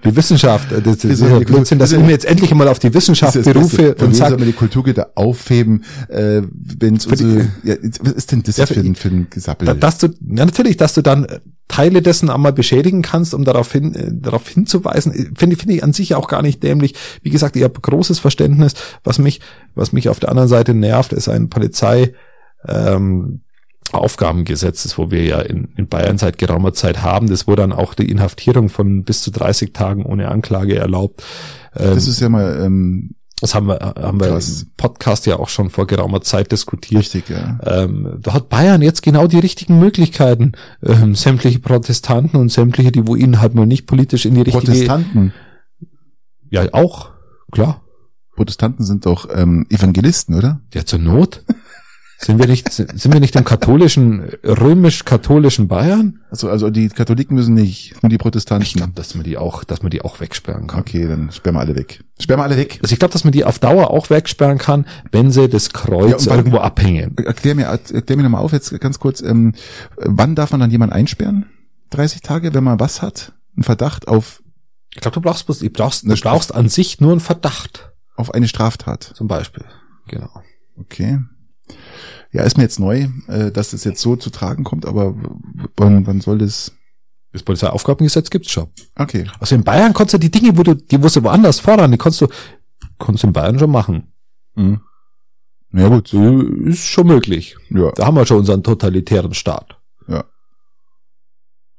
Die Wissenschaft, äh, das, das ist ja Blödsinn, dass ich mir jetzt endlich einmal auf die Wissenschaft Das das berufe und wem soll sage, man die Kulturgüter aufheben, äh, wenn es unsere, ja, was ist denn das Ja, für, ein, für ein Gesappel? Da- dass du, ja natürlich, dass du dann äh, Teile dessen einmal beschädigen kannst, um darauf hin, äh, darauf hinzuweisen, äh, finde finde ich an sich auch gar nicht dämlich. Wie gesagt, ich habe großes Verständnis. Was mich, was mich auf der anderen Seite nervt, ist ein Polizei, ähm, Aufgabengesetz, das wo wir ja in, in Bayern seit geraumer Zeit haben, das wo dann auch die Inhaftierung von bis zu 30 Tagen ohne Anklage erlaubt. Ähm, das ist ja mal ähm, das haben wir, haben wir im Podcast ja auch schon vor geraumer Zeit diskutiert. richtig, ja. Ähm, da hat Bayern jetzt genau die richtigen Möglichkeiten, ähm, sämtliche Protestanten und sämtliche, die wo ihnen halt mal nicht politisch in die richtige, Protestanten. ja auch, klar, Protestanten sind doch ähm, Evangelisten, oder? ja zur Not. Sind wir nicht, sind wir nicht im katholischen, römisch-katholischen Bayern? Also, also die Katholiken müssen nicht, nur die Protestanten. Ich glaube, dass man die auch, dass man die auch wegsperren kann. Okay, dann sperren wir alle weg. Sperren wir alle weg. Also ich glaube, dass man die auf Dauer auch wegsperren kann, wenn sie das Ja, Kreuz wann- irgendwo abhängen. Erklär mir, erklär mir nochmal auf jetzt ganz kurz, ähm, wann darf man dann jemanden einsperren? 30 Tage, wenn man was hat? Ein Verdacht auf, Ich glaube, du brauchst, bloß- du brauchst, du brauchst an sich nur einen Verdacht, auf eine Straftat. zum Beispiel. Genau. Okay. Ja, ist mir jetzt neu, äh, dass das jetzt so zu tragen kommt, aber wann, wann soll das? Das Polizeiaufgabengesetz gibt's schon. Okay. Also in Bayern konntest du die Dinge, wo du, die wo du woanders fordern, die konntest du, konntest du in Bayern schon machen. Mhm. Ja gut, ist schon möglich. ja, Da haben wir schon unseren totalitären Staat.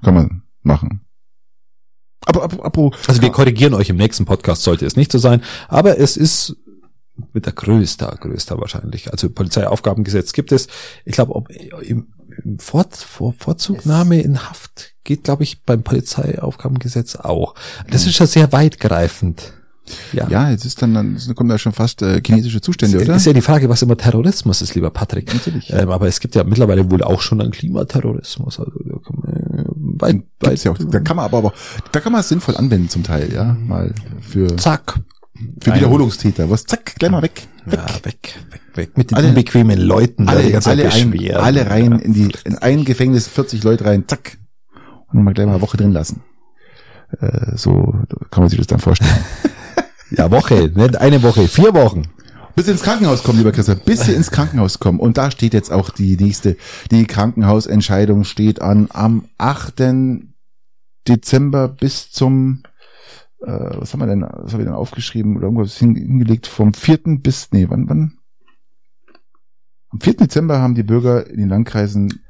kann man machen. Aber apropos, Also wir korrigieren euch im nächsten Podcast, sollte es nicht so sein. Aber es ist mit der größter, größter wahrscheinlich. Also Polizeiaufgabengesetz gibt es. Ich glaube, ob im, im Vor, Vor, Vorzugnahme in Haft geht, glaube ich, beim Polizeiaufgabengesetz auch. Das ist ja sehr weitgreifend. Ja. ja, jetzt ist dann, dann kommen da schon fast äh, chinesische Zustände, es, oder? Ist ja die Frage, was immer Terrorismus ist, lieber Patrick. Natürlich. Ähm, aber es gibt ja mittlerweile wohl auch schon einen Klimaterrorismus. Also da kann man, weit, weit, ja auch, da kann man aber, aber da kann man es sinnvoll anwenden zum Teil, ja, mal für zack für Wiederholungstäter. Was zack, gleich mal weg, weg, ja, weg, weg, weg mit den alle, unbequemen Leuten. Alle, alle, ein, alle rein in die in ein Gefängnis, 40 Leute rein, zack und mal gleich mal eine Woche drin lassen. Äh, so kann man sich das dann vorstellen. Ja, Woche, nicht eine Woche, vier Wochen. Bis ins Krankenhaus kommen, lieber Christian, bis sie ins Krankenhaus kommen. Und da steht jetzt auch die nächste, die Krankenhausentscheidung steht an am 8. Dezember bis zum, äh, was haben wir denn, was haben wir denn aufgeschrieben oder irgendwas hingelegt, vom 4. bis, nee, wann, wann? Am 4. Dezember haben die Bürger in den Landkreisen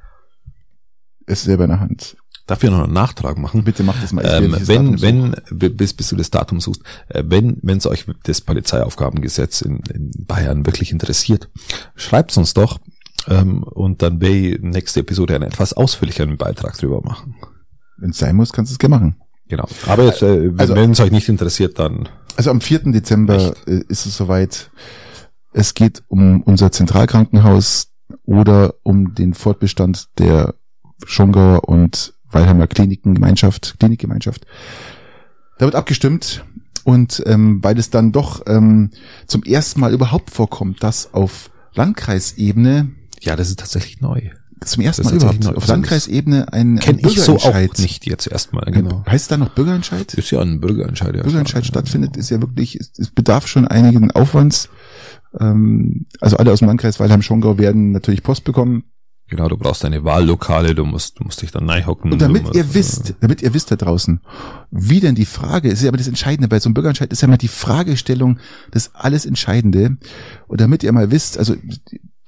es selber in der Hand. Darf ich noch einen Nachtrag machen? Bitte mach das mal. Ähm, wenn, wenn, bis, bis du das Datum suchst, äh, wenn, wenn es euch das Polizeiaufgabengesetz in, in Bayern wirklich interessiert, schreibt's uns doch, ähm, und dann werde ich nächste Episode einen etwas ausführlicheren Beitrag drüber machen. Wenn es sein muss, kannst du es gerne machen. Genau. Aber jetzt, äh, also, wenn es euch nicht interessiert, dann. Also am 4. Dezember nicht. Äh, ist es soweit. Es geht um unser Zentralkrankenhaus oder um den Fortbestand der Schongauer und Weilheimer Klinikengemeinschaft, Klinikgemeinschaft. Da wird abgestimmt und ähm, weil es dann doch ähm, zum ersten Mal überhaupt vorkommt, dass auf Landkreisebene ja, das ist tatsächlich neu. Zum ersten Mal überhaupt auf Landkreisebene ein, ein ich so auch nicht jetzt erstmal genau. Heißt da noch Bürgerentscheid? Ist ja ein Bürgerentscheid. Ja, Bürgerentscheid stattfindet, ist ja wirklich, es, bedarf schon einigen Aufwands. Ähm, also alle aus dem Landkreis Weilheim-Schongau werden natürlich Post bekommen Genau, du brauchst deine Wahllokale, du musst, du musst dich dann neihocken. Und damit ihr wisst, damit ihr wisst da draußen, wie denn die Frage, ist ja aber das Entscheidende bei so einem Bürgerentscheid, ist ja mal die Fragestellung das alles Entscheidende. Und damit ihr mal wisst, also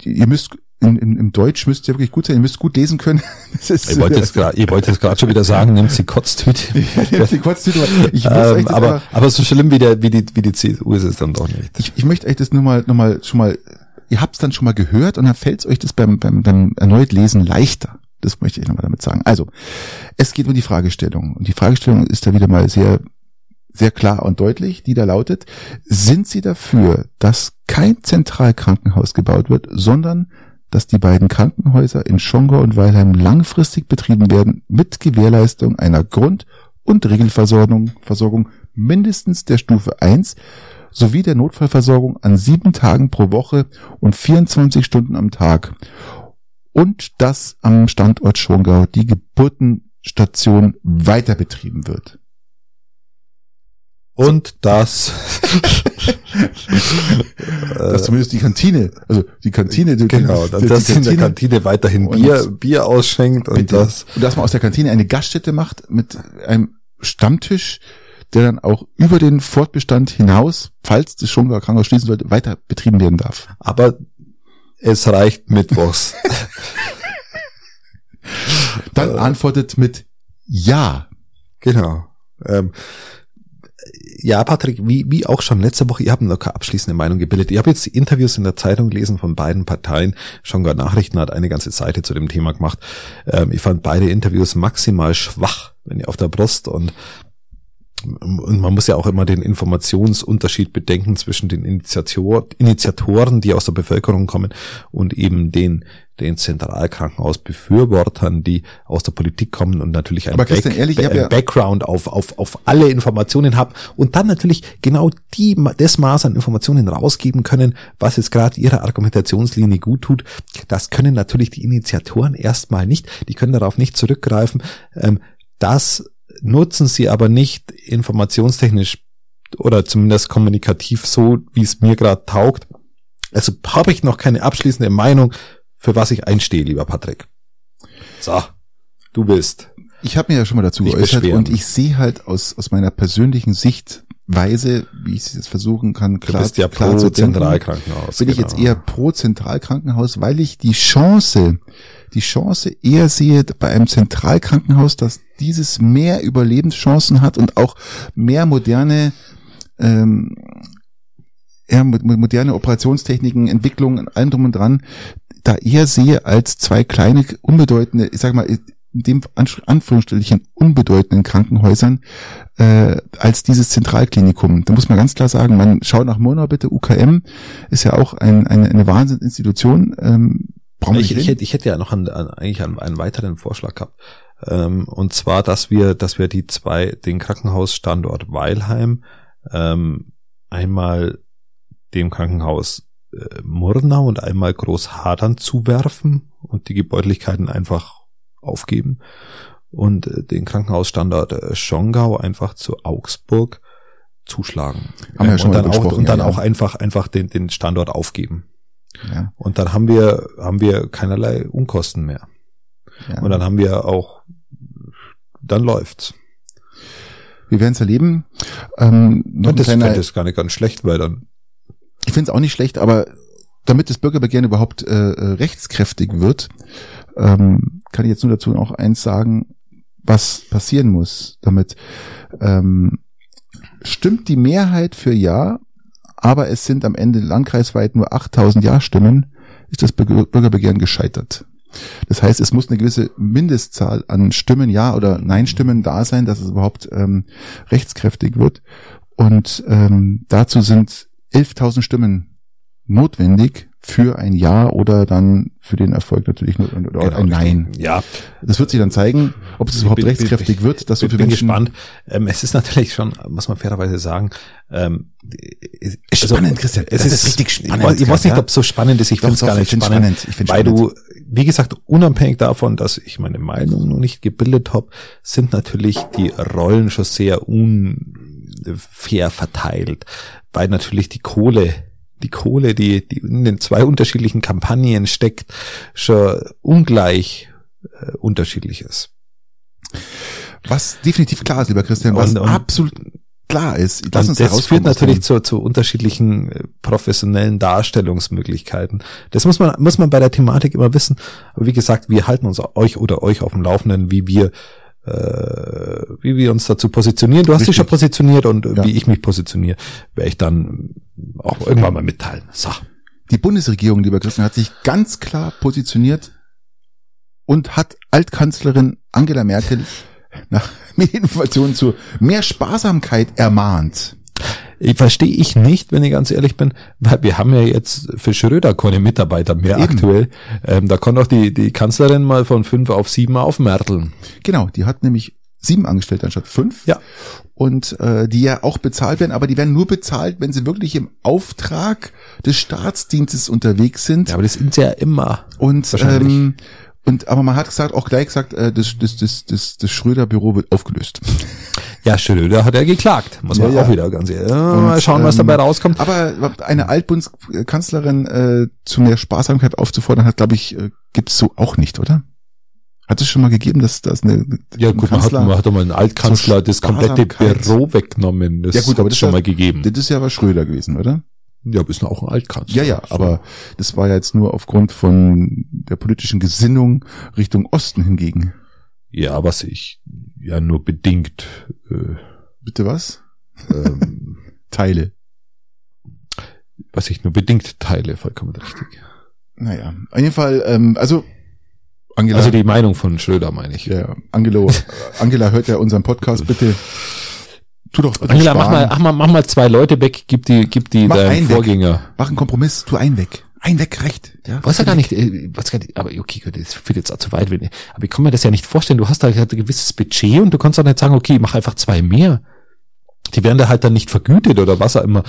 ihr müsst in, in, im Deutsch müsst ihr wirklich gut sein, ihr müsst gut lesen können. Das ist, ihr wollt jetzt gerade, wollt schon wieder sagen, nimmt sie Kotztüte. ja, nimmt sie Kotztüte. Ich muss ähm, aber, aber, aber so schlimm wie der, wie die, wie die CSU ist es dann doch nicht. Ich, ich möchte euch das nur mal, nur mal schon mal ihr habt es dann schon mal gehört und dann fällt euch das beim, beim, beim erneut Lesen leichter. Das möchte ich nochmal damit sagen. Also, es geht um die Fragestellung. Und die Fragestellung ist da wieder mal sehr, sehr klar und deutlich, die da lautet, sind Sie dafür, dass kein Zentralkrankenhaus gebaut wird, sondern dass die beiden Krankenhäuser in Schongau und Weilheim langfristig betrieben werden mit Gewährleistung einer Grund- und Regelversorgung Versorgung mindestens der Stufe 1 sowie der Notfallversorgung an sieben Tagen pro Woche und 24 Stunden am Tag. Und dass am Standort Schongau die Geburtenstation weiter betrieben wird. Und das, dass zumindest die Kantine, also die Kantine, die, genau, die, dass die Kantine, in der Kantine weiterhin Bier, Bier ausschenkt und das, und dass man aus der Kantine eine Gaststätte macht mit einem Stammtisch, der dann auch über den Fortbestand hinaus, falls das Schongauer Krankenhaus schließen sollte, weiter betrieben werden darf. Aber es reicht mittwochs. dann äh, antwortet mit Ja. Genau. Ähm, ja, Patrick, wie, wie auch schon letzte Woche, ihr habt noch keine abschließende Meinung gebildet. Ich habe jetzt die Interviews in der Zeitung gelesen von beiden Parteien. Schongauer Nachrichten hat eine ganze Seite zu dem Thema gemacht. Ähm, ich fand beide Interviews maximal schwach, wenn ihr auf der Brust und und man muss ja auch immer den Informationsunterschied bedenken zwischen den Initiator, Initiatoren, die aus der Bevölkerung kommen, und eben den, den Zentralkrankenhausbefürwortern, die aus der Politik kommen und natürlich einen, Back, ehrlich, Ba ja Background auf, auf, auf alle Informationen haben und dann natürlich genau die, das Maß an Informationen rausgeben können, was jetzt gerade ihrer Argumentationslinie gut tut. Das können natürlich die Initiatoren erstmal nicht. Die können darauf nicht zurückgreifen. Ähm, das nutzen sie aber nicht informationstechnisch oder zumindest kommunikativ so, wie es mir gerade taugt. Also habe ich noch keine abschließende Meinung, für was ich einstehe, lieber Patrick. So, du bist. Ich habe mir ja schon mal dazu geäußert und ich sehe halt aus, aus meiner persönlichen Sichtweise, wie ich es jetzt versuchen kann, klar, du bist ja klar pro Zentralkrankenhaus. Bin genau. ich jetzt genau. eher pro Zentralkrankenhaus, weil ich die Chance, die Chance eher sehe bei einem Zentralkrankenhaus, dass dieses mehr Überlebenschancen hat und auch mehr moderne ähm, ja, moderne Operationstechniken, Entwicklungen, allem drum und dran, da eher sehe als zwei kleine, unbedeutende, ich sag mal, in dem Anführungsstrichen unbedeutenden Krankenhäusern äh, als dieses Zentralklinikum. Da muss man ganz klar sagen, man schaut nach Murnau bitte, UKM ist ja auch ein, eine, eine Wahnsinnsinstitution. Ähm, ich, ich, hätte, ich hätte ja noch einen, eigentlich einen, einen weiteren Vorschlag gehabt. Ähm, und zwar, dass wir, dass wir die zwei, den Krankenhausstandort Weilheim ähm, einmal dem Krankenhaus äh, Murnau und einmal Großhadern zuwerfen und die Gebäudlichkeiten einfach aufgeben und äh, den Krankenhausstandort äh, Schongau einfach zu Augsburg zuschlagen. Haben wir ja schon und dann auch, und dann ja, auch einfach einfach den den Standort aufgeben. Ja. Und dann haben wir haben wir keinerlei Unkosten mehr. Ja. Und dann haben wir auch dann läuft's. Wir werden es erleben. Ähm, noch Und das, ist gar nicht ganz schlecht, weil dann ich finde es auch nicht schlecht, aber damit das Bürgerbegehren überhaupt äh, äh, rechtskräftig wird, ähm, kann ich jetzt nur dazu auch eins sagen, was passieren muss, damit ähm, stimmt die Mehrheit für Ja, aber es sind am Ende landkreisweit nur 8000 Ja-Stimmen, ist das Bürger- Bürgerbegehren gescheitert. Das heißt, es muss eine gewisse Mindestzahl an Stimmen, Ja oder Nein-Stimmen da sein, dass es überhaupt ähm, rechtskräftig wird. Und ähm, dazu sind 11.000 Stimmen notwendig für ein Ja oder dann für den Erfolg natürlich nur oder Genau, ein Nein. Ja, Das wird sich dann zeigen, ob es überhaupt bin- bin- rechtskräftig wird, dass so ich viele bin Menschen gespannt. Ähm, es ist natürlich schon, muss man fairerweise sagen, ähm, Ist spannend, Christian. Es Das ist, ist richtig spannend, Ich, weiß- ich weiß nicht, ob es so spannend ist. Ich finde es gar ich nicht spannend, spannend. Ich weil spannend. du, wie gesagt, unabhängig davon, dass ich meine Meinung noch nicht gebildet habe, sind natürlich die Rollen schon sehr unfair verteilt, weil natürlich die Kohle die Kohle, die, die in den zwei unterschiedlichen Kampagnen steckt, schon ungleich äh, unterschiedlich ist. was definitiv klar ist, lieber Christian, was Und- und- absolut klar ist. Lass uns das führt natürlich zu, zu unterschiedlichen äh, professionellen Darstellungsmöglichkeiten. Das muss man, muss man bei der Thematik immer wissen. Aber wie gesagt, wir halten uns euch oder euch auf dem Laufenden, wie wir, äh, wie wir uns dazu positionieren. Du hast dich Richtig. schon positioniert und Ja. wie ich mich positioniere, werde ich dann auch irgendwann mal mitteilen. So. Die Bundesregierung, lieber Christian, hat sich ganz klar positioniert und hat Altkanzlerin Angela Merkel nach Medieninformationen zu mehr Sparsamkeit ermahnt. Ich verstehe ich nicht, wenn ich ganz ehrlich bin, weil wir haben ja jetzt für Schröder keine Mitarbeiter mehr Eben. aktuell. Ähm, da kann doch die, die Kanzlerin mal von fünf auf sieben aufmerteln. Genau, die hat nämlich sieben Angestellte anstatt fünf. Ja. Und äh, die ja auch bezahlt werden, aber die werden nur bezahlt, wenn sie wirklich im Auftrag des Staatsdienstes unterwegs sind. Ja, aber das sind sie ja immer. Und ähm, und aber man hat gesagt, auch gleich gesagt, äh, das, das, das, das, das Schröder-Büro wird aufgelöst. Ja, Schröder hat ja geklagt. Muss man ja. auch wieder ganz ehrlich. Ja, mal Und, schauen, was ähm, dabei rauskommt. Aber eine Altbundskanzlerin äh, zu mehr Sparsamkeit aufzufordern, hat, glaube ich, äh, gibt's so auch nicht, oder? Hat es schon mal gegeben, dass das eine Ja ein gut, man hat, man hat doch mal einen Altkanzler das komplette Büro weggenommen. Das Ja, gut, aber hat das schon ist- mal gegeben. Das ist ja aber Schröder gewesen, oder? Ja, aber ist auch ein Altkanzler. Ja, ja, So. aber das war ja jetzt nur aufgrund von der politischen Gesinnung Richtung Osten hingegen. Ja, was ich ja nur bedingt äh, Bitte was? ähm, Teile. was ich nur bedingt teile, vollkommen richtig. Naja, auf jeden Fall, ähm, also Angela, Also die Meinung von Schröder meine ich. ja, Angelo, Angela hört ja unseren Podcast, bitte tu doch bitte Angela, mach mal, mach mal, mach mal zwei Leute weg, gib die, gib die Mach deinem einen weg. Vorgänger. Mach einen Kompromiss, tu einen weg. Ein weg, recht. Ja, Weiß ja gar nicht, äh, weiß gar nicht, aber okay, gut, das führt jetzt auch zu weit. Aber ich kann mir das ja nicht vorstellen. Du hast da halt ein gewisses Budget und du kannst doch nicht sagen, okay, mach einfach zwei mehr. Die werden da halt dann nicht vergütet oder was auch immer.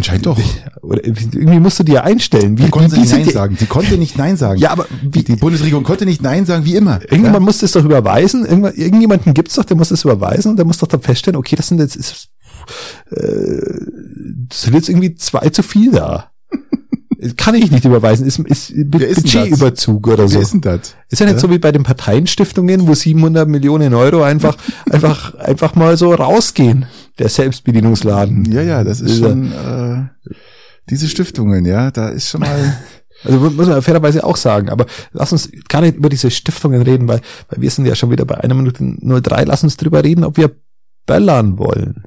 Anscheinend doch. Oder irgendwie musst du dir einstellen. Wie, Die konnte wie nicht Nein sagen. Sie konnte nicht Nein sagen. Ja, aber wie, Die Bundesregierung konnte nicht Nein sagen, wie immer. irgendjemand muss das doch überweisen. Irgendwann, irgendjemanden gibt's doch, der muss das überweisen und der muss doch dann feststellen, okay, das sind jetzt, ist, äh, das sind jetzt irgendwie zwei zu viel da. Kann ich nicht überweisen. Ist, ist, Wer ist? Budgetüberzug oder Wer so. ist denn das? Ist ja nicht Ja. so wie bei den Parteienstiftungen, wo 700 Millionen Euro einfach, einfach, einfach mal so rausgehen. Der Selbstbedienungsladen. Ja, ja, das ist Dieser- schon äh, diese Stiftungen, ja, da ist schon mal. Also muss man fairerweise auch sagen, aber lass uns gar nicht über diese Stiftungen reden, weil, weil wir sind ja schon wieder bei einer Minute 03. Lass uns drüber reden, ob wir böllern wollen.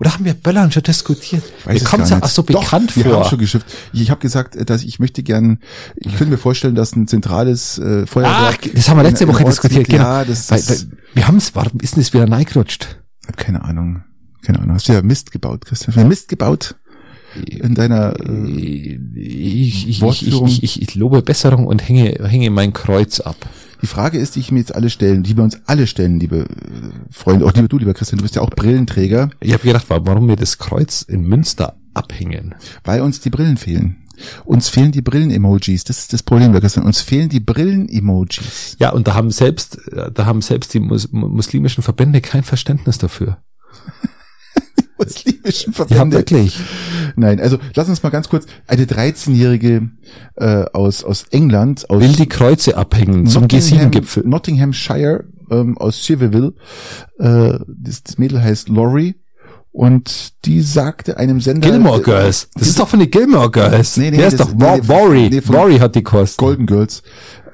Oder haben wir Böllern schon diskutiert? Weiß Mir es kommt gar ja auch so Doch, bekannt wir vor. haben schon geschimpft. Ich habe gesagt, äh, dass ich möchte gern, ich könnte mir vorstellen, dass ein zentrales äh, Ach, Feuerwerk. das haben wir letzte in- Woche diskutiert, genau. Ja, das weil, ist, weil, wir haben es, warum ist denn das wieder reingerutscht? hab keine Ahnung. Keine Ahnung. Hast du ja Mist gebaut, Christian? Hast du Mist gebaut in deiner, äh, Ich, ich, ich, Wortführung. ich, ich, ich lobe Besserung und hänge, hänge mein Kreuz ab. die Frage ist, die ich mir jetzt alle stellen, die wir uns alle stellen, liebe äh, Freunde, auch liebe du, lieber Christian, du bist ja auch Brillenträger, Ich habe gedacht, warum wir das Kreuz in Münster abhängen. weil uns die Brillen fehlen. Uns fehlen die Brillen-Emojis. Das ist das Problem, lieber Christian. Uns fehlen die Brillen-Emojis. Ja, und da haben selbst, da haben selbst die mus muslimischen Verbände kein Verständnis dafür. Muslimischen Ja, Verbände. wirklich. Nein, also lass uns mal ganz kurz eine 13-jährige äh, aus aus England aus Will die Kreuze abhängen zum Nottingham- G7-Gipfel. Nottinghamshire ähm, aus Cheverville. Äh, das, das Mädel heißt Laurie und die sagte einem Sender Gilmore Girls. Das ist doch von den Gilmore Girls. Nee, nee, Der ist doch nee, Wa- nee, Worry. nee, Worry hat die Kosten. Golden Girls.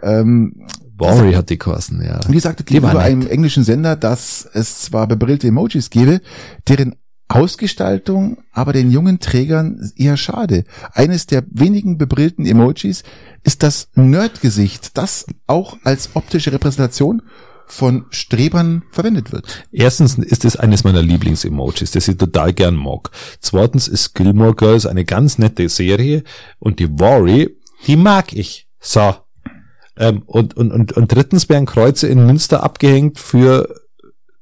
Ähm, Worry hat die Kosten, ja. Und die sagte war gegenüber einem englischen Sender, dass es zwar bebrillte Emojis gäbe, deren Ausgestaltung aber den jungen Trägern eher schade. Eines der wenigen bebrillten Emojis ist das Nerdgesicht, das auch als optische Repräsentation von Strebern verwendet wird. Erstens ist es eines meiner Lieblings-Emojis, das ich total gern mag. Zweitens ist Gilmore Girls eine ganz nette Serie und die Worry, die mag ich. So. Ähm, und, und, und, und drittens werden Kreuze in Münster abgehängt für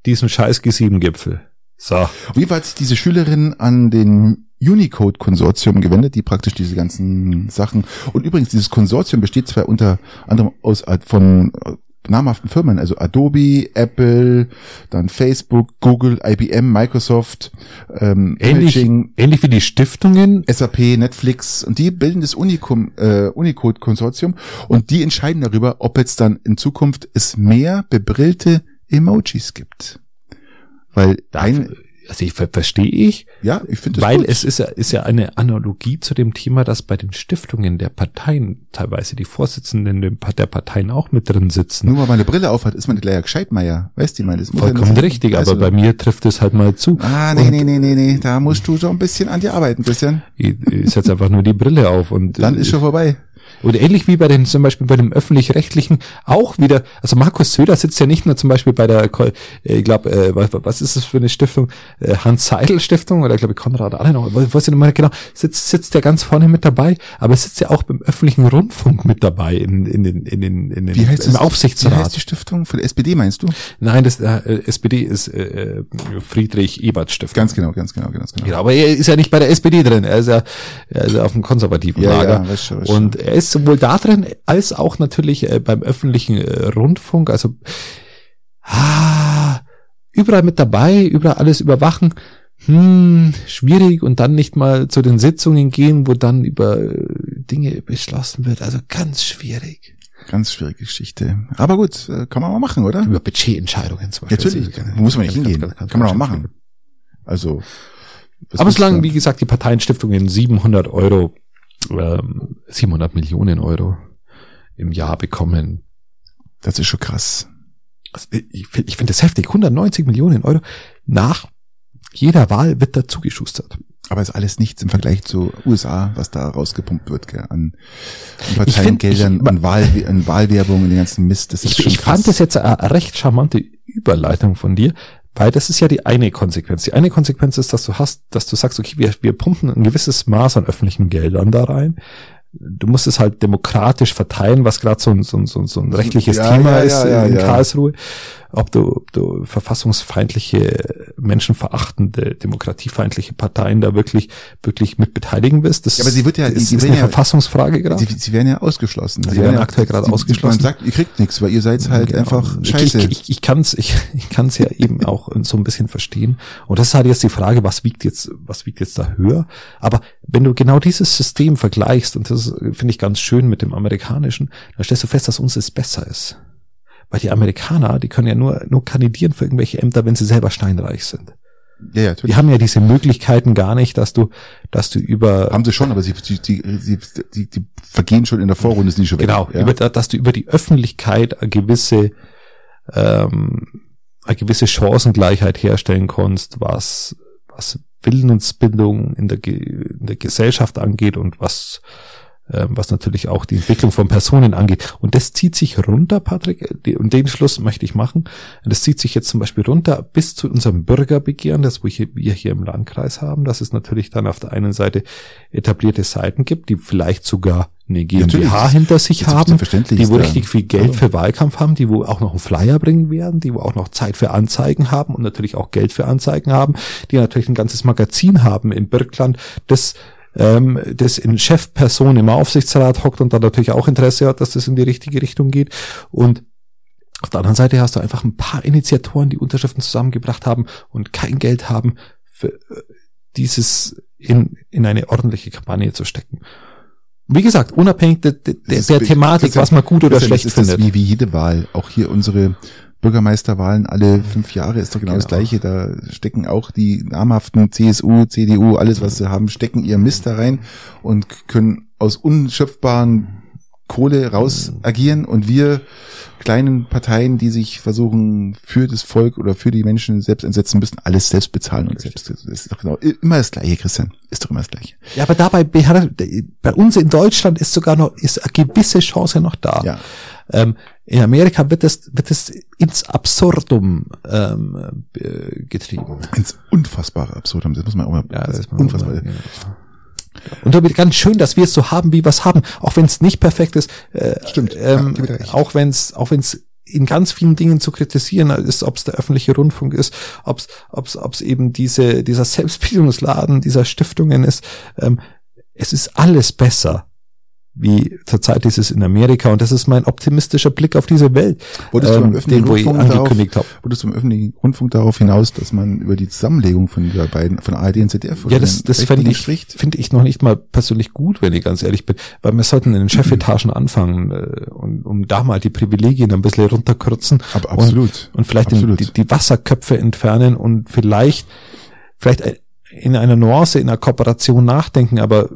diesen scheiß G7-Gipfel. So. Auf jeden Fall hat sich diese Schülerin an den Unicode-Konsortium gewendet, die praktisch diese ganzen Sachen und übrigens dieses Konsortium besteht zwar unter anderem aus äh, von äh, namhaften Firmen, also Adobe, Apple, dann Facebook, Google, IBM, Microsoft, ähm, Ähnlich, Imaging, ähnlich wie die Stiftungen. SAP, Netflix und die bilden das Unicum, äh, Unicode-Konsortium und die entscheiden darüber, ob jetzt dann in Zukunft es mehr bebrillte Emojis gibt. Weil ein, Also ich ver verstehe ich, ja, ich finde das weil gut. es ist ja, ist ja eine Analogie zu dem Thema, dass bei den Stiftungen der Parteien teilweise die Vorsitzenden der Parteien auch mit drin sitzen. Nur weil man eine Brille aufhat, ist man gleich Gescheitmeier. Weißt du, ich meine, das muss ja Vollkommen nicht- richtig, aber bei mir trifft es halt mal zu. Ah, nee, nee, nee, nee, nee, da musst du schon ein bisschen an dir arbeiten, Christian. Ich, ich setze einfach nur die Brille auf und Dann ist schon vorbei. Und ähnlich wie bei den zum Beispiel bei dem öffentlich-rechtlichen auch wieder. Also Markus Söder sitzt ja nicht nur zum Beispiel bei der, äh, ich glaube, äh, was, was ist das für eine Stiftung? Äh, Hans Seidel Stiftung oder glaube ich Konrad Adenauer, ich weiß nicht mehr genau. Sitzt sitzt der ganz vorne mit dabei, aber er sitzt ja auch beim öffentlichen Rundfunk mit dabei in in den in den in den Wie heißt im das? Aufsichtsrat. Wie heißt die Stiftung? Von der SPD meinst du? Nein, das äh, SPD ist äh, äh, Friedrich Ebert Stiftung. Ganz genau, ganz genau, ganz genau. Ja, aber er ist ja nicht bei der SPD drin. Er ist ja, er ist ja auf dem konservativen Ja, Lager. ja, weiß schon, weiß und er ist sowohl da drin als auch natürlich äh, beim öffentlichen äh, Rundfunk. Also ah, überall mit dabei, überall alles überwachen. Hm, schwierig und dann nicht mal zu den Sitzungen gehen, wo dann über äh, Dinge beschlossen wird. Also ganz schwierig. Ganz schwierige Geschichte. Aber gut, äh, kann man mal machen, oder? Über Budgetentscheidungen zum Beispiel. Natürlich, ist muss man nicht hingehen. ganz, ganz, Kann man auch machen. Also. Aber solange, wie gesagt, die Parteienstiftungen 700 Euro, ähm, 700 Millionen Euro im Jahr bekommen. Das ist schon krass. Also ich finde ich find das heftig. 190 Millionen Euro nach jeder Wahl wird dazu geschustert. Aber ist alles nichts im Vergleich zu USA, was da rausgepumpt wird, gell, an, Parteiengeldern, find- ich- an, Wahl, an Wahlwerbung und den ganzen Mist. Das ist Ich, schon ich krass. fand das jetzt eine recht charmante Überleitung von dir, weil das ist ja die eine Konsequenz. Die eine Konsequenz ist, dass du hast, dass du sagst, okay, wir, wir pumpen ein gewisses Maß an öffentlichen Geldern da rein. Du musst es halt demokratisch verteilen, was gerade so ein, so, ein, so, ein- rechtliches Ja, Thema ja, ist ja, in. Karlsruhe. Ob du, ob du verfassungsfeindliche, menschenverachtende, demokratiefeindliche Parteien da wirklich, wirklich mit beteiligen willst. Das Ja, aber sie wird ja- ist, die ist eine ja- Verfassungsfrage gerade. Sie, sie werden ja ausgeschlossen. Sie werden aktuell gerade sie- ausgeschlossen. Man sagt, ihr kriegt nichts, weil ihr seid halt Genau. einfach Ich- scheiße. Ich, ich, ich kann es ich, ich kann's ja eben auch so ein bisschen verstehen. Und das ist halt jetzt die Frage, was wiegt jetzt, was wiegt jetzt da höher? Aber wenn du genau dieses System vergleichst, und das finde ich ganz schön mit dem amerikanischen, dann stellst du fest, dass uns es besser ist. Weil die Amerikaner, die können ja nur, nur kandidieren für irgendwelche Ämter, wenn sie selber steinreich sind. ja, ja, natürlich. Die haben ja diese Möglichkeiten gar nicht, dass du, dass du über Haben sie schon, aber sie, sie, sie, sie, die, vergehen schon in der Vorrunde, sind die schon weg. Genau, ja. über, dass du über die Öffentlichkeit eine gewisse, ähm, eine gewisse Chancengleichheit herstellen kannst, was, was Willensbildung in der, in der Gesellschaft angeht und was was natürlich auch die Entwicklung von Personen angeht. Und das zieht sich runter, Patrick, und den Schluss möchte ich machen. Das zieht sich jetzt zum Beispiel runter bis zu unserem Bürgerbegehren, das wir hier im Landkreis haben, dass es natürlich dann auf der einen Seite etablierte Seiten gibt, die vielleicht sogar eine GmbH hinter sich haben, die wo richtig viel Geld für Wahlkampf haben, die wo auch noch einen Flyer bringen werden, die wo auch noch Zeit für Anzeigen haben und natürlich auch Geld für Anzeigen haben, die natürlich ein ganzes Magazin haben in Birkland, das ähm, das in Chefperson im Aufsichtsrat hockt und da natürlich auch Interesse hat, dass das in die richtige Richtung geht. Und auf der anderen Seite hast du einfach ein paar Initiatoren, die Unterschriften zusammengebracht haben und kein Geld haben, für äh, dieses in, in eine ordentliche Kampagne zu stecken. Wie gesagt, unabhängig de, de, der, der Thematik, was man gut oder schlecht ist findet. Das wie, wie jede Wahl. Auch hier unsere Bürgermeisterwahlen alle fünf Jahre ist doch genau, genau, das Gleiche. Da stecken auch die namhaften CSU, CDU, alles was sie haben, stecken ihr Mist da rein und können aus unschöpfbaren Kohle raus agieren und wir kleinen Parteien, die sich versuchen für das Volk oder für die Menschen selbst einsetzen müssen, alles selbst bezahlen und selbst. Das ist doch genau immer das Gleiche, Christian. Ist doch immer das Gleiche. Ja, aber dabei bei uns in Deutschland ist sogar noch ist eine gewisse Chance noch da. Ja. Ähm, in Amerika wird es, wird es ins Absurdum ähm, getrieben. Ins unfassbare Absurdum, das muss man auch mal, ja, das ist unfassbar. Mal, ja. Und damit ganz schön, dass wir es so haben, wie wir es haben, auch wenn es nicht perfekt ist. Äh, Stimmt. Ähm, ja, auch wenn es, auch wenn es in ganz vielen Dingen zu kritisieren ist, ob es der öffentliche Rundfunk ist, ob es ob's, ob's eben diese dieser Selbstbildungsladen dieser Stiftungen ist. Ähm, es ist alles besser wie zurzeit ist es in Amerika und das ist mein optimistischer Blick auf diese Welt, Wurdest ähm, du den wo ich angekündigt habe. Wurdest du im öffentlichen Rundfunk darauf hinaus, dass man über die Zusammenlegung von der beiden, von ARD und ZDF Ja, das, das finde ich, finde ich noch nicht mal persönlich gut, wenn ich ganz ehrlich bin, weil wir sollten in den Chefetagen anfangen, äh, und, um da mal die Privilegien ein bisschen runterkürzen. Aber absolut. Und, und vielleicht absolut. Die, die Wasserköpfe entfernen und vielleicht, vielleicht in einer Nuance, in einer Kooperation nachdenken, aber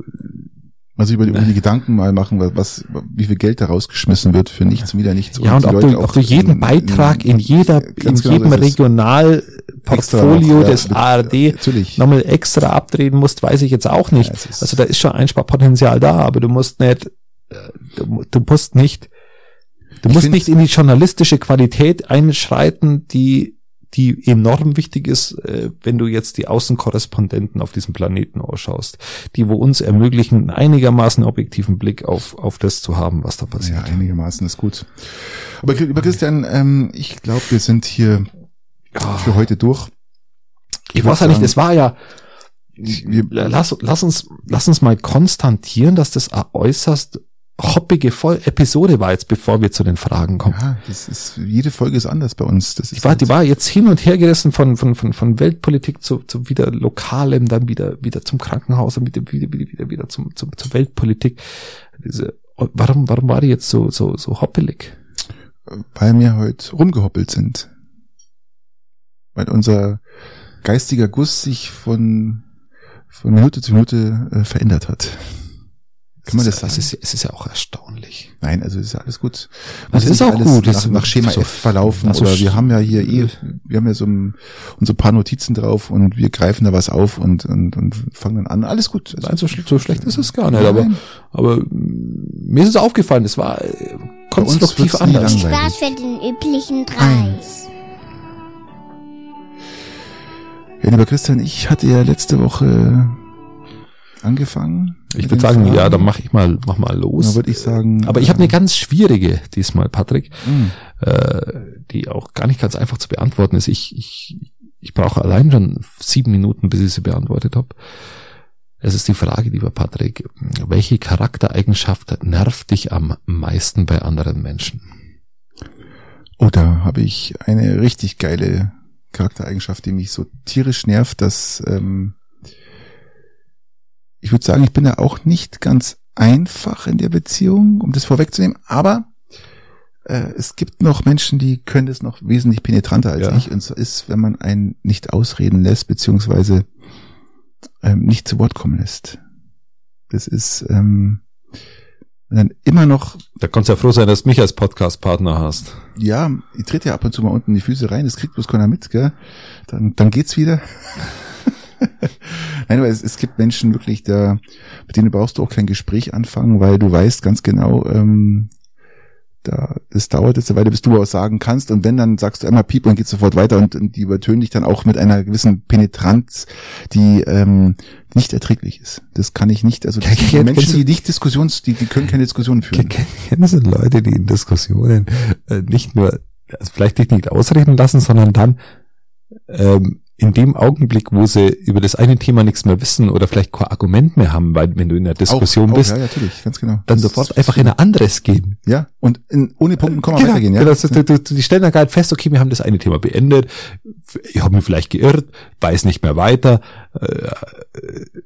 also über, über die Gedanken mal machen, was, wie viel Geld da rausgeschmissen wird für nichts und wieder nichts. Ja, und, und ob, du, ob du jeden in, Beitrag in, jeder, in genau jedem Regionalportfolio des ja, ARD natürlich. nochmal extra abdrehen musst, weiß ich jetzt auch nicht. Ja, also da ist schon Einsparpotenzial da, aber du musst nicht, äh, du, du musst nicht, du musst nicht in die journalistische Qualität einschreiten, die die enorm wichtig ist, äh, wenn du jetzt die Außenkorrespondenten auf diesem Planeten ausschaust, die wo uns ermöglichen, einen einigermaßen objektiven Blick auf, auf das zu haben, was da passiert. Ja, einigermaßen ist gut. Aber lieber Christian, ähm, ich glaube, wir sind hier für heute durch. Ich, ich weiß ja nicht, das war ja, lass, lass uns, lass uns mal konstatieren, dass das äußerst hoppige Voll Episode war jetzt, bevor wir zu den Fragen kommen. Ja, das ist, jede Folge ist anders bei uns. Das ist die, war, die war jetzt hin und her gerissen von, von, von, von Weltpolitik zu, zu wieder Lokalem, dann wieder, wieder zum Krankenhaus und wieder, wieder, wieder, wieder, wieder zum, zum, zur Weltpolitik. Diese, warum, warum war die jetzt so, so, so hoppelig? Weil wir heute rumgehoppelt sind. Weil unser geistiger Guss sich von, von Minute zu Minute äh, verändert hat. Kann man das sagen? Es ist, es ist ja auch erstaunlich. Nein, also es ist ja alles gut. Das ist auch gut. Nach, nach Schema so, F verlaufen. Also oder wir haben ja hier eh, wir haben ja so ein, unsere paar Notizen drauf und wir greifen da was auf und, und, und fangen dann an. Alles gut. Also Nein, so, so schlecht ist es gar nicht. Aber, aber mir ist es aufgefallen, es war äh, konstruktiv anders. Spaß für den üblichen Preis. Ja, lieber Christian, ich hatte ja letzte Woche angefangen. Ich würde sagen, Fragen. ja, dann mach ich mal, mach mal los. Dann würde ich sagen. Aber ich habe eine ganz schwierige diesmal, Patrick, mhm. äh, die auch gar nicht ganz einfach zu beantworten ist. Ich, ich, ich brauche allein schon sieben Minuten, bis ich sie beantwortet habe. Es ist die Frage, lieber Patrick, welche Charaktereigenschaft nervt dich am meisten bei anderen Menschen? Oh, da habe ich eine richtig geile Charaktereigenschaft, die mich so tierisch nervt, dass ähm, ich würde sagen, ich bin da auch nicht ganz einfach in der Beziehung, um das vorwegzunehmen, aber äh, es gibt noch Menschen, die können das noch wesentlich penetranter als ja. ich. Und so ist, wenn man einen nicht ausreden lässt, beziehungsweise ähm, nicht zu Wort kommen lässt. Das ist ähm, dann immer noch. Da kannst du ja froh sein, dass du mich als Podcast-Partner hast. Ja, ich trete ja ab und zu mal unten die Füße rein, das kriegt bloß keiner mit, gell? Dann, dann geht's wieder. Nein, aber es, es gibt Menschen wirklich, da, mit denen brauchst du auch kein Gespräch anfangen, weil du weißt ganz genau, ähm, da, das dauert jetzt eine Weile, bis du was sagen kannst. Und wenn, dann sagst du einmal Piep und geht sofort weiter und, und die übertönen dich dann auch mit einer gewissen Penetranz, die ähm, nicht erträglich ist. Das kann ich nicht. Also das Kenn- Menschen, die nicht Diskussions, die, die können keine Diskussion führen. Kennen Sie Leute, die in Diskussionen äh, nicht nur, also vielleicht dich nicht ausreden lassen, sondern dann ähm, in dem Augenblick, wo sie über das eine Thema nichts mehr wissen oder vielleicht kein Argument mehr haben, weil wenn du in der Diskussion auch, bist, Auch, ja, natürlich, ganz genau. dann Das sofort einfach in ein anderes gehen. Ja, und in, ohne Punkten man Genau, weitergehen, ja. genau, ist, du, du, die stellen dann gerade fest, okay, wir haben das eine Thema beendet, ich habe mich vielleicht geirrt, weiß nicht mehr weiter, äh,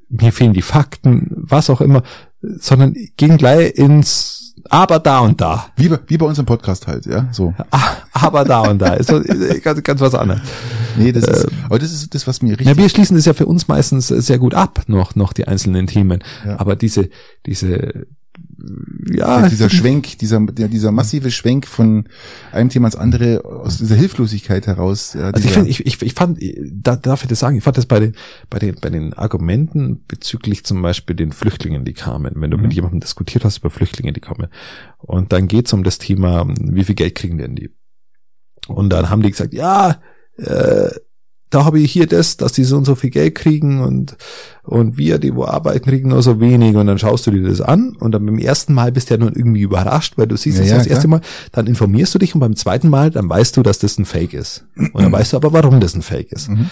mir fehlen die Fakten, was auch immer, sondern gehen gleich ins aber da und da. Wie bei, wie bei uns im Podcast halt, ja, so. Ah, Aber da und da. Ist ganz, ganz was anderes. Nee, das ist, aber das ist das, was mir richtig Ja, wir schließen das ja für uns meistens sehr gut ab, noch, noch die einzelnen Themen. Ja. Aber diese, diese, ja, dieser Schwenk, dieser, dieser massive Schwenk von einem Thema ins andere aus dieser Hilflosigkeit heraus. Ja, Also ich finde, ich, ich, ich fand, da darf ich das sagen, ich fand das bei den, bei den, bei den Argumenten bezüglich zum Beispiel den Flüchtlingen, die kamen, wenn du Mhm. mit jemandem diskutiert hast über Flüchtlinge, die kommen. Und dann geht's um das Thema, wie viel Geld kriegen denn die? Und dann haben die gesagt, ja, äh, da habe ich hier das, dass die so und so viel Geld kriegen und, und wir, die wo arbeiten, kriegen nur so wenig. Und dann schaust du dir das an und dann beim ersten Mal bist du ja nur irgendwie überrascht, weil du siehst Ja, es ja, das erste klar. Mal, dann informierst du dich und beim zweiten Mal, dann weißt du, dass das ein Fake ist. Und dann weißt du aber, warum das ein Fake ist. Mhm.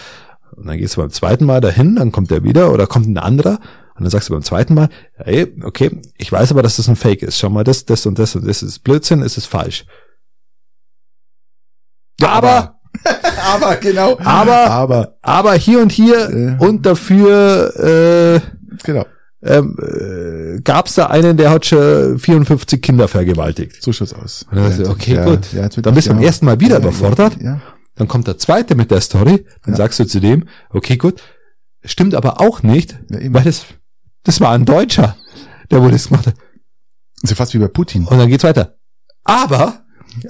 Und dann gehst du beim zweiten Mal dahin, dann kommt der wieder oder kommt ein anderer und dann sagst du beim zweiten Mal, hey, okay, ich weiß aber, dass das ein Fake ist. Schau mal, das, das und das und das ist Blödsinn, es ist falsch. Ja, aber, aber genau. aber, aber, aber hier und hier Äh. und dafür äh, genau. ähm, äh, gab es da einen, der hat schon 54 Kinder vergewaltigt. So schaut's aus. Und dann sagst du, okay, ja, gut. Ja, Dann bist du beim ersten Mal wieder ja, überfordert. Ja, ja. Dann kommt der zweite mit der Story, dann Ja. sagst du zu dem, okay, gut, stimmt aber auch nicht, weil das, das war ein Deutscher, der wohl das gemacht hat. ja fast wie bei Putin. Und dann geht's weiter. Aber,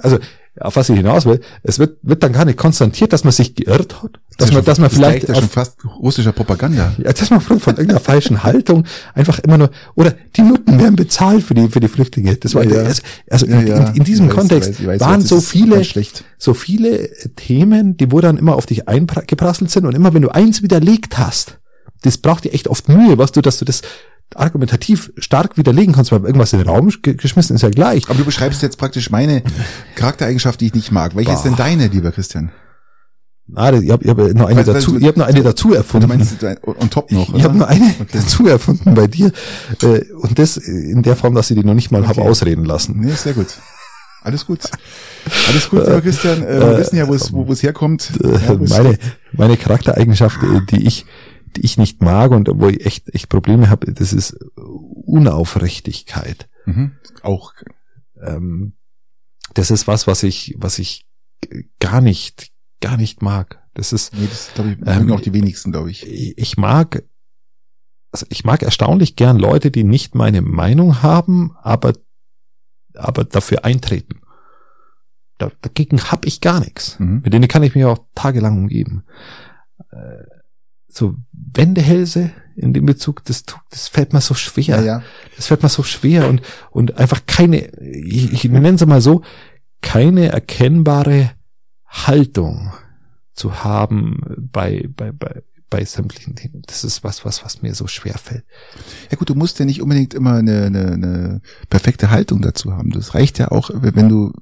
also, auf was ich hinaus will, es wird, wird dann gar nicht konstatiert, dass man sich geirrt hat, dass ist ja man, schon- dass man das vielleicht ja schon auf, fast russischer Propaganda. ja, dass man von, von irgendeiner falschen Haltung einfach immer nur, oder die Nutten werden bezahlt für die, für die Flüchtlinge. Das war, Ja, also, also Ja, in, in, in diesem weiß, Kontext ich weiß, ich weiß, waren das so viele, so viele Themen, die wo dann immer auf dich eingeprasselt sind. Und immer wenn du eins widerlegt hast, das braucht dir echt oft Mühe, was du, dass du das argumentativ stark widerlegen kannst, weil irgendwas in den Raum ge- geschmissen ist ja gleich. Aber du beschreibst jetzt praktisch meine Charaktereigenschaft, die ich nicht mag. Welche ist denn Boah. deine, lieber Christian? Ah, ich habe hab noch eine weil dazu, du- ich habe noch eine dazu Und du erfunden. meinst dein- on top noch, ich habe oder? noch eine Okay. dazu erfunden bei dir äh, und das in der Form, dass ich die noch nicht mal habe Okay. ausreden lassen. Nee, sehr gut. Alles gut. Alles gut, lieber Christian. Äh, wir wissen ja, wo es wo wo es herkommt. Ja, wo es- meine meine Charaktereigenschaft, äh, die ich die ich nicht mag und wo ich echt echt Probleme habe, das ist Unaufrichtigkeit. Mhm. Auch ähm, das ist was, was ich, was ich gar nicht, gar nicht mag. Das ist, Nee, das glaube ich, Ähm, auch die wenigsten, glaube ich. ich mag, also ich mag erstaunlich gern Leute, die nicht meine Meinung haben, aber, aber dafür eintreten. Da, dagegen habe ich gar nichts. Mhm. Mit denen kann ich mich auch tagelang umgeben. Äh, So Wendehälse in dem Bezug, das, das fällt mir so schwer. Ja, ja. Das fällt mir so schwer und, und einfach keine, ich, ich nenne es mal so, keine erkennbare Haltung zu haben bei, bei, bei, bei sämtlichen Themen. Das ist was, was, was mir so schwer fällt. Ja gut, du musst ja nicht unbedingt immer eine, eine, eine perfekte Haltung dazu haben. Das reicht ja auch, wenn du,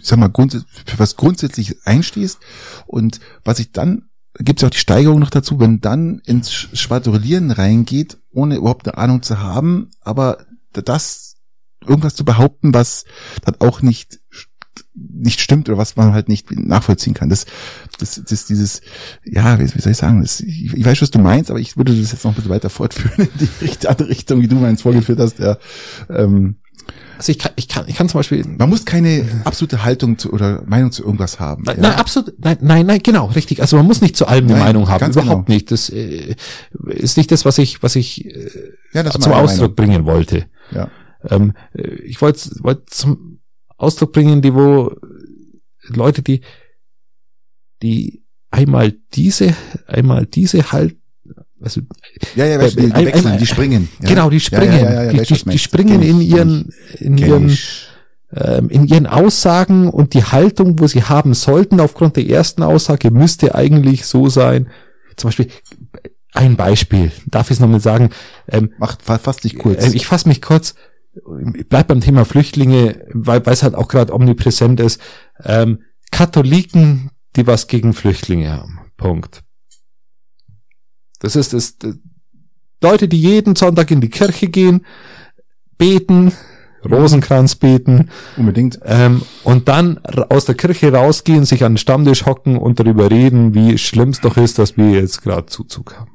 ich sag mal, grundsätzlich, für was grundsätzlich einstehst. Und was ich dann, gibt es auch die Steigerung noch dazu, wenn dann ins Sch- Schwadronieren reingeht, ohne überhaupt eine Ahnung zu haben, aber das irgendwas zu behaupten, was dann auch nicht nicht stimmt oder was man halt nicht nachvollziehen kann. Das, das, das dieses, ja, wie, soll ich sagen, das, ich, ich weiß, was du meinst, aber ich würde das jetzt noch ein bisschen weiter fortführen in die andere Richtung, wie du meins vorgeführt hast. Ja, ähm, Also ich kann, ich kann, ich kann zum Beispiel, man muss keine absolute Haltung zu, oder Meinung zu irgendwas haben. Nein, ja. nein, absolut, nein, nein, nein, genau, richtig. Also man muss nicht zu allem eine Nein, Meinung haben, überhaupt genau. nicht. Das äh, ist nicht das, was ich, was ich äh, ja, zum Ausdruck bringen wollte. Meinung. Ähm, äh, ich wollte wollte zum Ausdruck bringen, die wo Leute, die die einmal diese, einmal diese halt, also, Ja, ja, du, die, wechseln, ein- die springen. Ja. genau, die springen, Ja, ja, die, die, die springen in ihren, in ihren, ähm, in ihren Aussagen und die Haltung, wo sie haben sollten, aufgrund der ersten Aussage, müsste eigentlich so sein. Zum Beispiel, ein Beispiel, darf ich es nochmal sagen, ähm, Mach, fa- fass dich kurz. äh, ich fasse mich kurz, ich bleib beim Thema Flüchtlinge, weil weil es halt auch gerade omnipräsent ist. Ähm, Katholiken, die was gegen Flüchtlinge haben. Punkt. Das ist das, das Leute, die jeden Sonntag in die Kirche gehen, beten, Rosenkranz beten, Unbedingt. ähm, und dann aus der Kirche rausgehen, sich an den Stammtisch hocken und darüber reden, wie schlimm es doch ist, dass wir jetzt gerade Zuzug haben.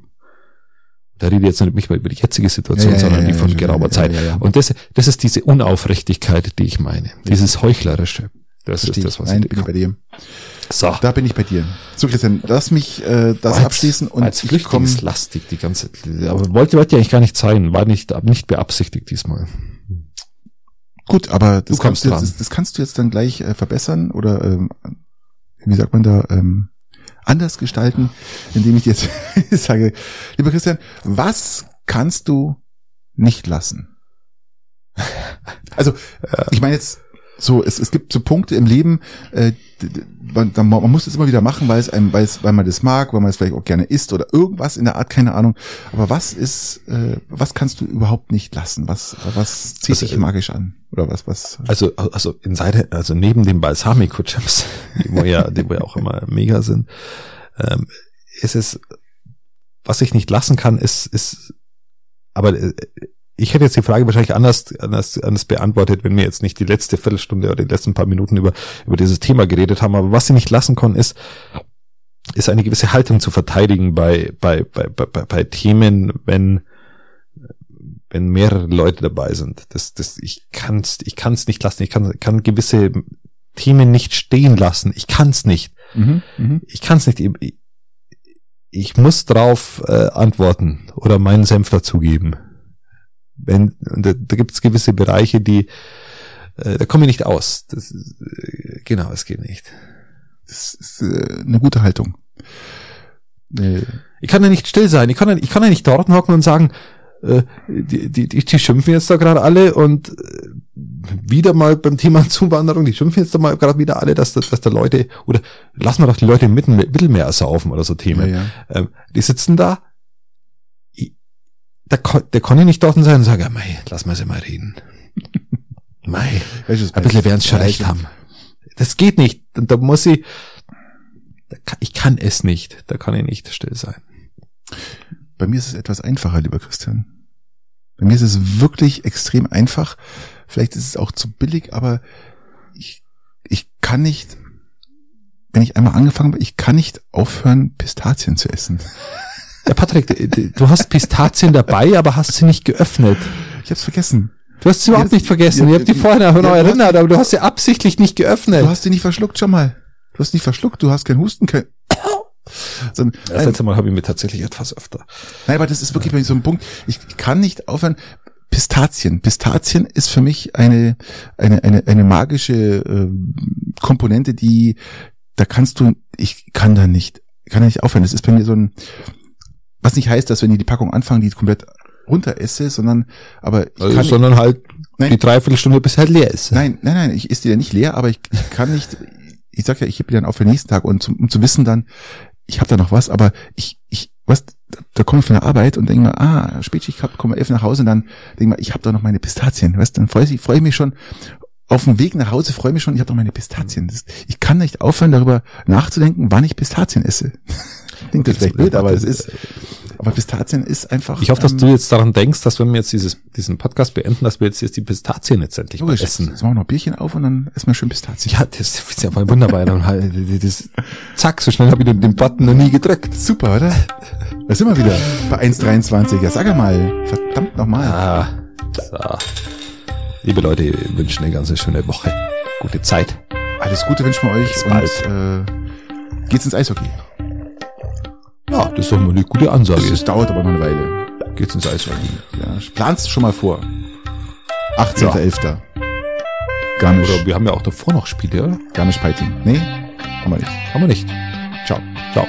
Da rede ich jetzt nicht mal über die jetzige Situation, Ja, ja, sondern ja, die ja, von schon, geraumer ja, Zeit. ja, ja. Und das, das ist diese Unaufrichtigkeit, die ich meine. Dieses Heuchlerische. Das Verstehe ist das, was Nein, ich bin ich bei dir. So. Da bin ich bei dir. So, Christian, lass mich äh, das jetzt- abschließen und jetzt ich komme. flüchtlingslastig die ganze, aber wollte, wollte ja eigentlich gar nicht sein, war nicht, nicht beabsichtigt diesmal. Gut, aber das Du kannst du jetzt, das kannst du jetzt dann gleich äh, verbessern oder ähm, wie sagt man da ähm, anders gestalten, indem ich dir jetzt sage, lieber Christian, was kannst du nicht lassen? Also, ich meine jetzt so, es, es gibt so Punkte im Leben, äh, man, man muss es immer wieder machen, weil es einem, weil es, weil man das mag, weil man es vielleicht auch gerne isst oder irgendwas in der Art, keine Ahnung. Aber was ist, äh, was kannst du überhaupt nicht lassen? Was, was zieht Also, dich äh, magisch an? Oder was, was? Also, also in Seite, also neben den Balsamico-Chips, die wo ja, die ja auch immer mega sind, ähm, ist es, was ich nicht lassen kann, ist, ist, aber äh, ich hätte jetzt die Frage wahrscheinlich anders, anders, anders beantwortet, wenn wir jetzt nicht die letzte Viertelstunde oder die letzten paar Minuten über, über dieses Thema geredet haben. Aber was ich nicht lassen kann, ist, ist eine gewisse Haltung zu verteidigen bei, bei, bei, bei, bei, Themen, wenn, wenn mehrere Leute dabei sind. Das, das, ich kann's, ich kann's nicht lassen. Ich kann, kann gewisse Themen nicht stehen lassen. Ich kann's nicht. Mhm, mhm. Ich kann's nicht. Ich, ich muss drauf äh, antworten oder meinen Senf dazugeben. Wenn, und da, da gibt's gewisse Bereiche, die, äh, da komme ich nicht aus. Das, äh, genau, es geht nicht. Das ist äh, eine gute Haltung. Äh, Ich kann ja nicht still sein. Ich kann ja, ich kann ja nicht dort hocken und sagen, äh, die, die, die, die schimpfen jetzt da gerade alle und äh, wieder mal beim Thema Zuwanderung, die schimpfen jetzt da mal gerade wieder alle, dass, dass, dass da Leute, oder lassen wir doch die Leute im Mittelmeer saufen oder so Themen. ja, ja. Ähm, die sitzen da, da, kon- der kann ich nicht dort sein und sagen, ja, mei, lass mal sie mal reden. mei, ein bisschen werden schon Ja, recht haben. Das geht nicht. Und da muss ich, da kann, ich kann es nicht. Da kann ich nicht still sein. Bei mir ist es etwas einfacher, lieber Christian. Bei mir ist es wirklich extrem einfach. Vielleicht ist es auch zu billig, aber ich, ich kann nicht, wenn ich einmal angefangen habe, ich kann nicht aufhören, Pistazien zu essen. Ja, Patrick, du hast Pistazien dabei, aber hast sie nicht geöffnet. Ich hab's vergessen. Du hast sie überhaupt nicht vergessen. ja, ich habe die ja, vorher noch ja, du hast- erinnert, aber du hast sie absichtlich nicht geöffnet. Du hast die nicht verschluckt, schon mal. Du hast nicht verschluckt, du hast keinen Husten, kein, sondern, das nein, letzte Mal habe ich mir tatsächlich etwas öfter. Nein, aber das ist wirklich bei mir so ein Punkt. Ich, ich kann nicht aufhören. Pistazien. Pistazien ist für mich eine, eine, eine, eine magische ähm, Komponente, die, da kannst du, ich kann da nicht, kann da nicht aufhören. Das ist bei mir so ein, was nicht heißt, dass wenn die die Packung anfangen, die komplett runter esse, sondern, aber ich Also, kann, sondern halt Nein. die Dreiviertelstunde bis halt leer ist. Nein, nein, nein, ich esse die ja nicht leer, aber ich, ich kann nicht, ich sag ja, ich heb die dann auf für den nächsten Tag und zum, um zu wissen dann, ich habe da noch was, aber ich, ich, was, da komme ich von der Arbeit und denke mir, ah, Spätschicht gehabt, komme elf nach Hause und dann denke mir, ich habe da noch meine Pistazien, weißt, dann freue ich, freu ich mich schon, auf dem Weg nach Hause freue ich mich schon, ich habe noch meine Pistazien. Das, ich kann nicht aufhören, darüber nachzudenken, wann ich Pistazien esse. Klingt jetzt vielleicht blöd, aber es ist, aber Pistazien ist einfach. Ich hoffe, dass ähm, du jetzt daran denkst, dass wenn wir jetzt dieses, diesen Podcast beenden, dass wir jetzt, jetzt die Pistazien jetzt endlich logisch, essen. Jetzt machen wir noch Bierchen auf und dann essen wir schön Pistazien. Ja, das ist ja mal wunderbar. Dann halt, das, zack, so schnell habe ich den, den Button noch nie gedrückt. Super, oder? Da sind wir wieder bei 1,23. Ja, sag mal, verdammt nochmal. Ah, so. Liebe Leute, wir wünschen eine ganz schöne Woche. Gute Zeit. Alles Gute wünschen wir euch Bis und bald. äh, geht's ins Eishockey. Ja, das ist doch mal eine gute Ansage. Das, das dauert aber noch eine Weile. Geht's ins Eishockey. Ja, planst schon mal vor. 18.11. Garmisch, Oder wir haben ja auch davor noch Spiele, oder? Garmisch-Peiting. Nee, haben wir nicht. Haben wir nicht. Ciao. Ciao.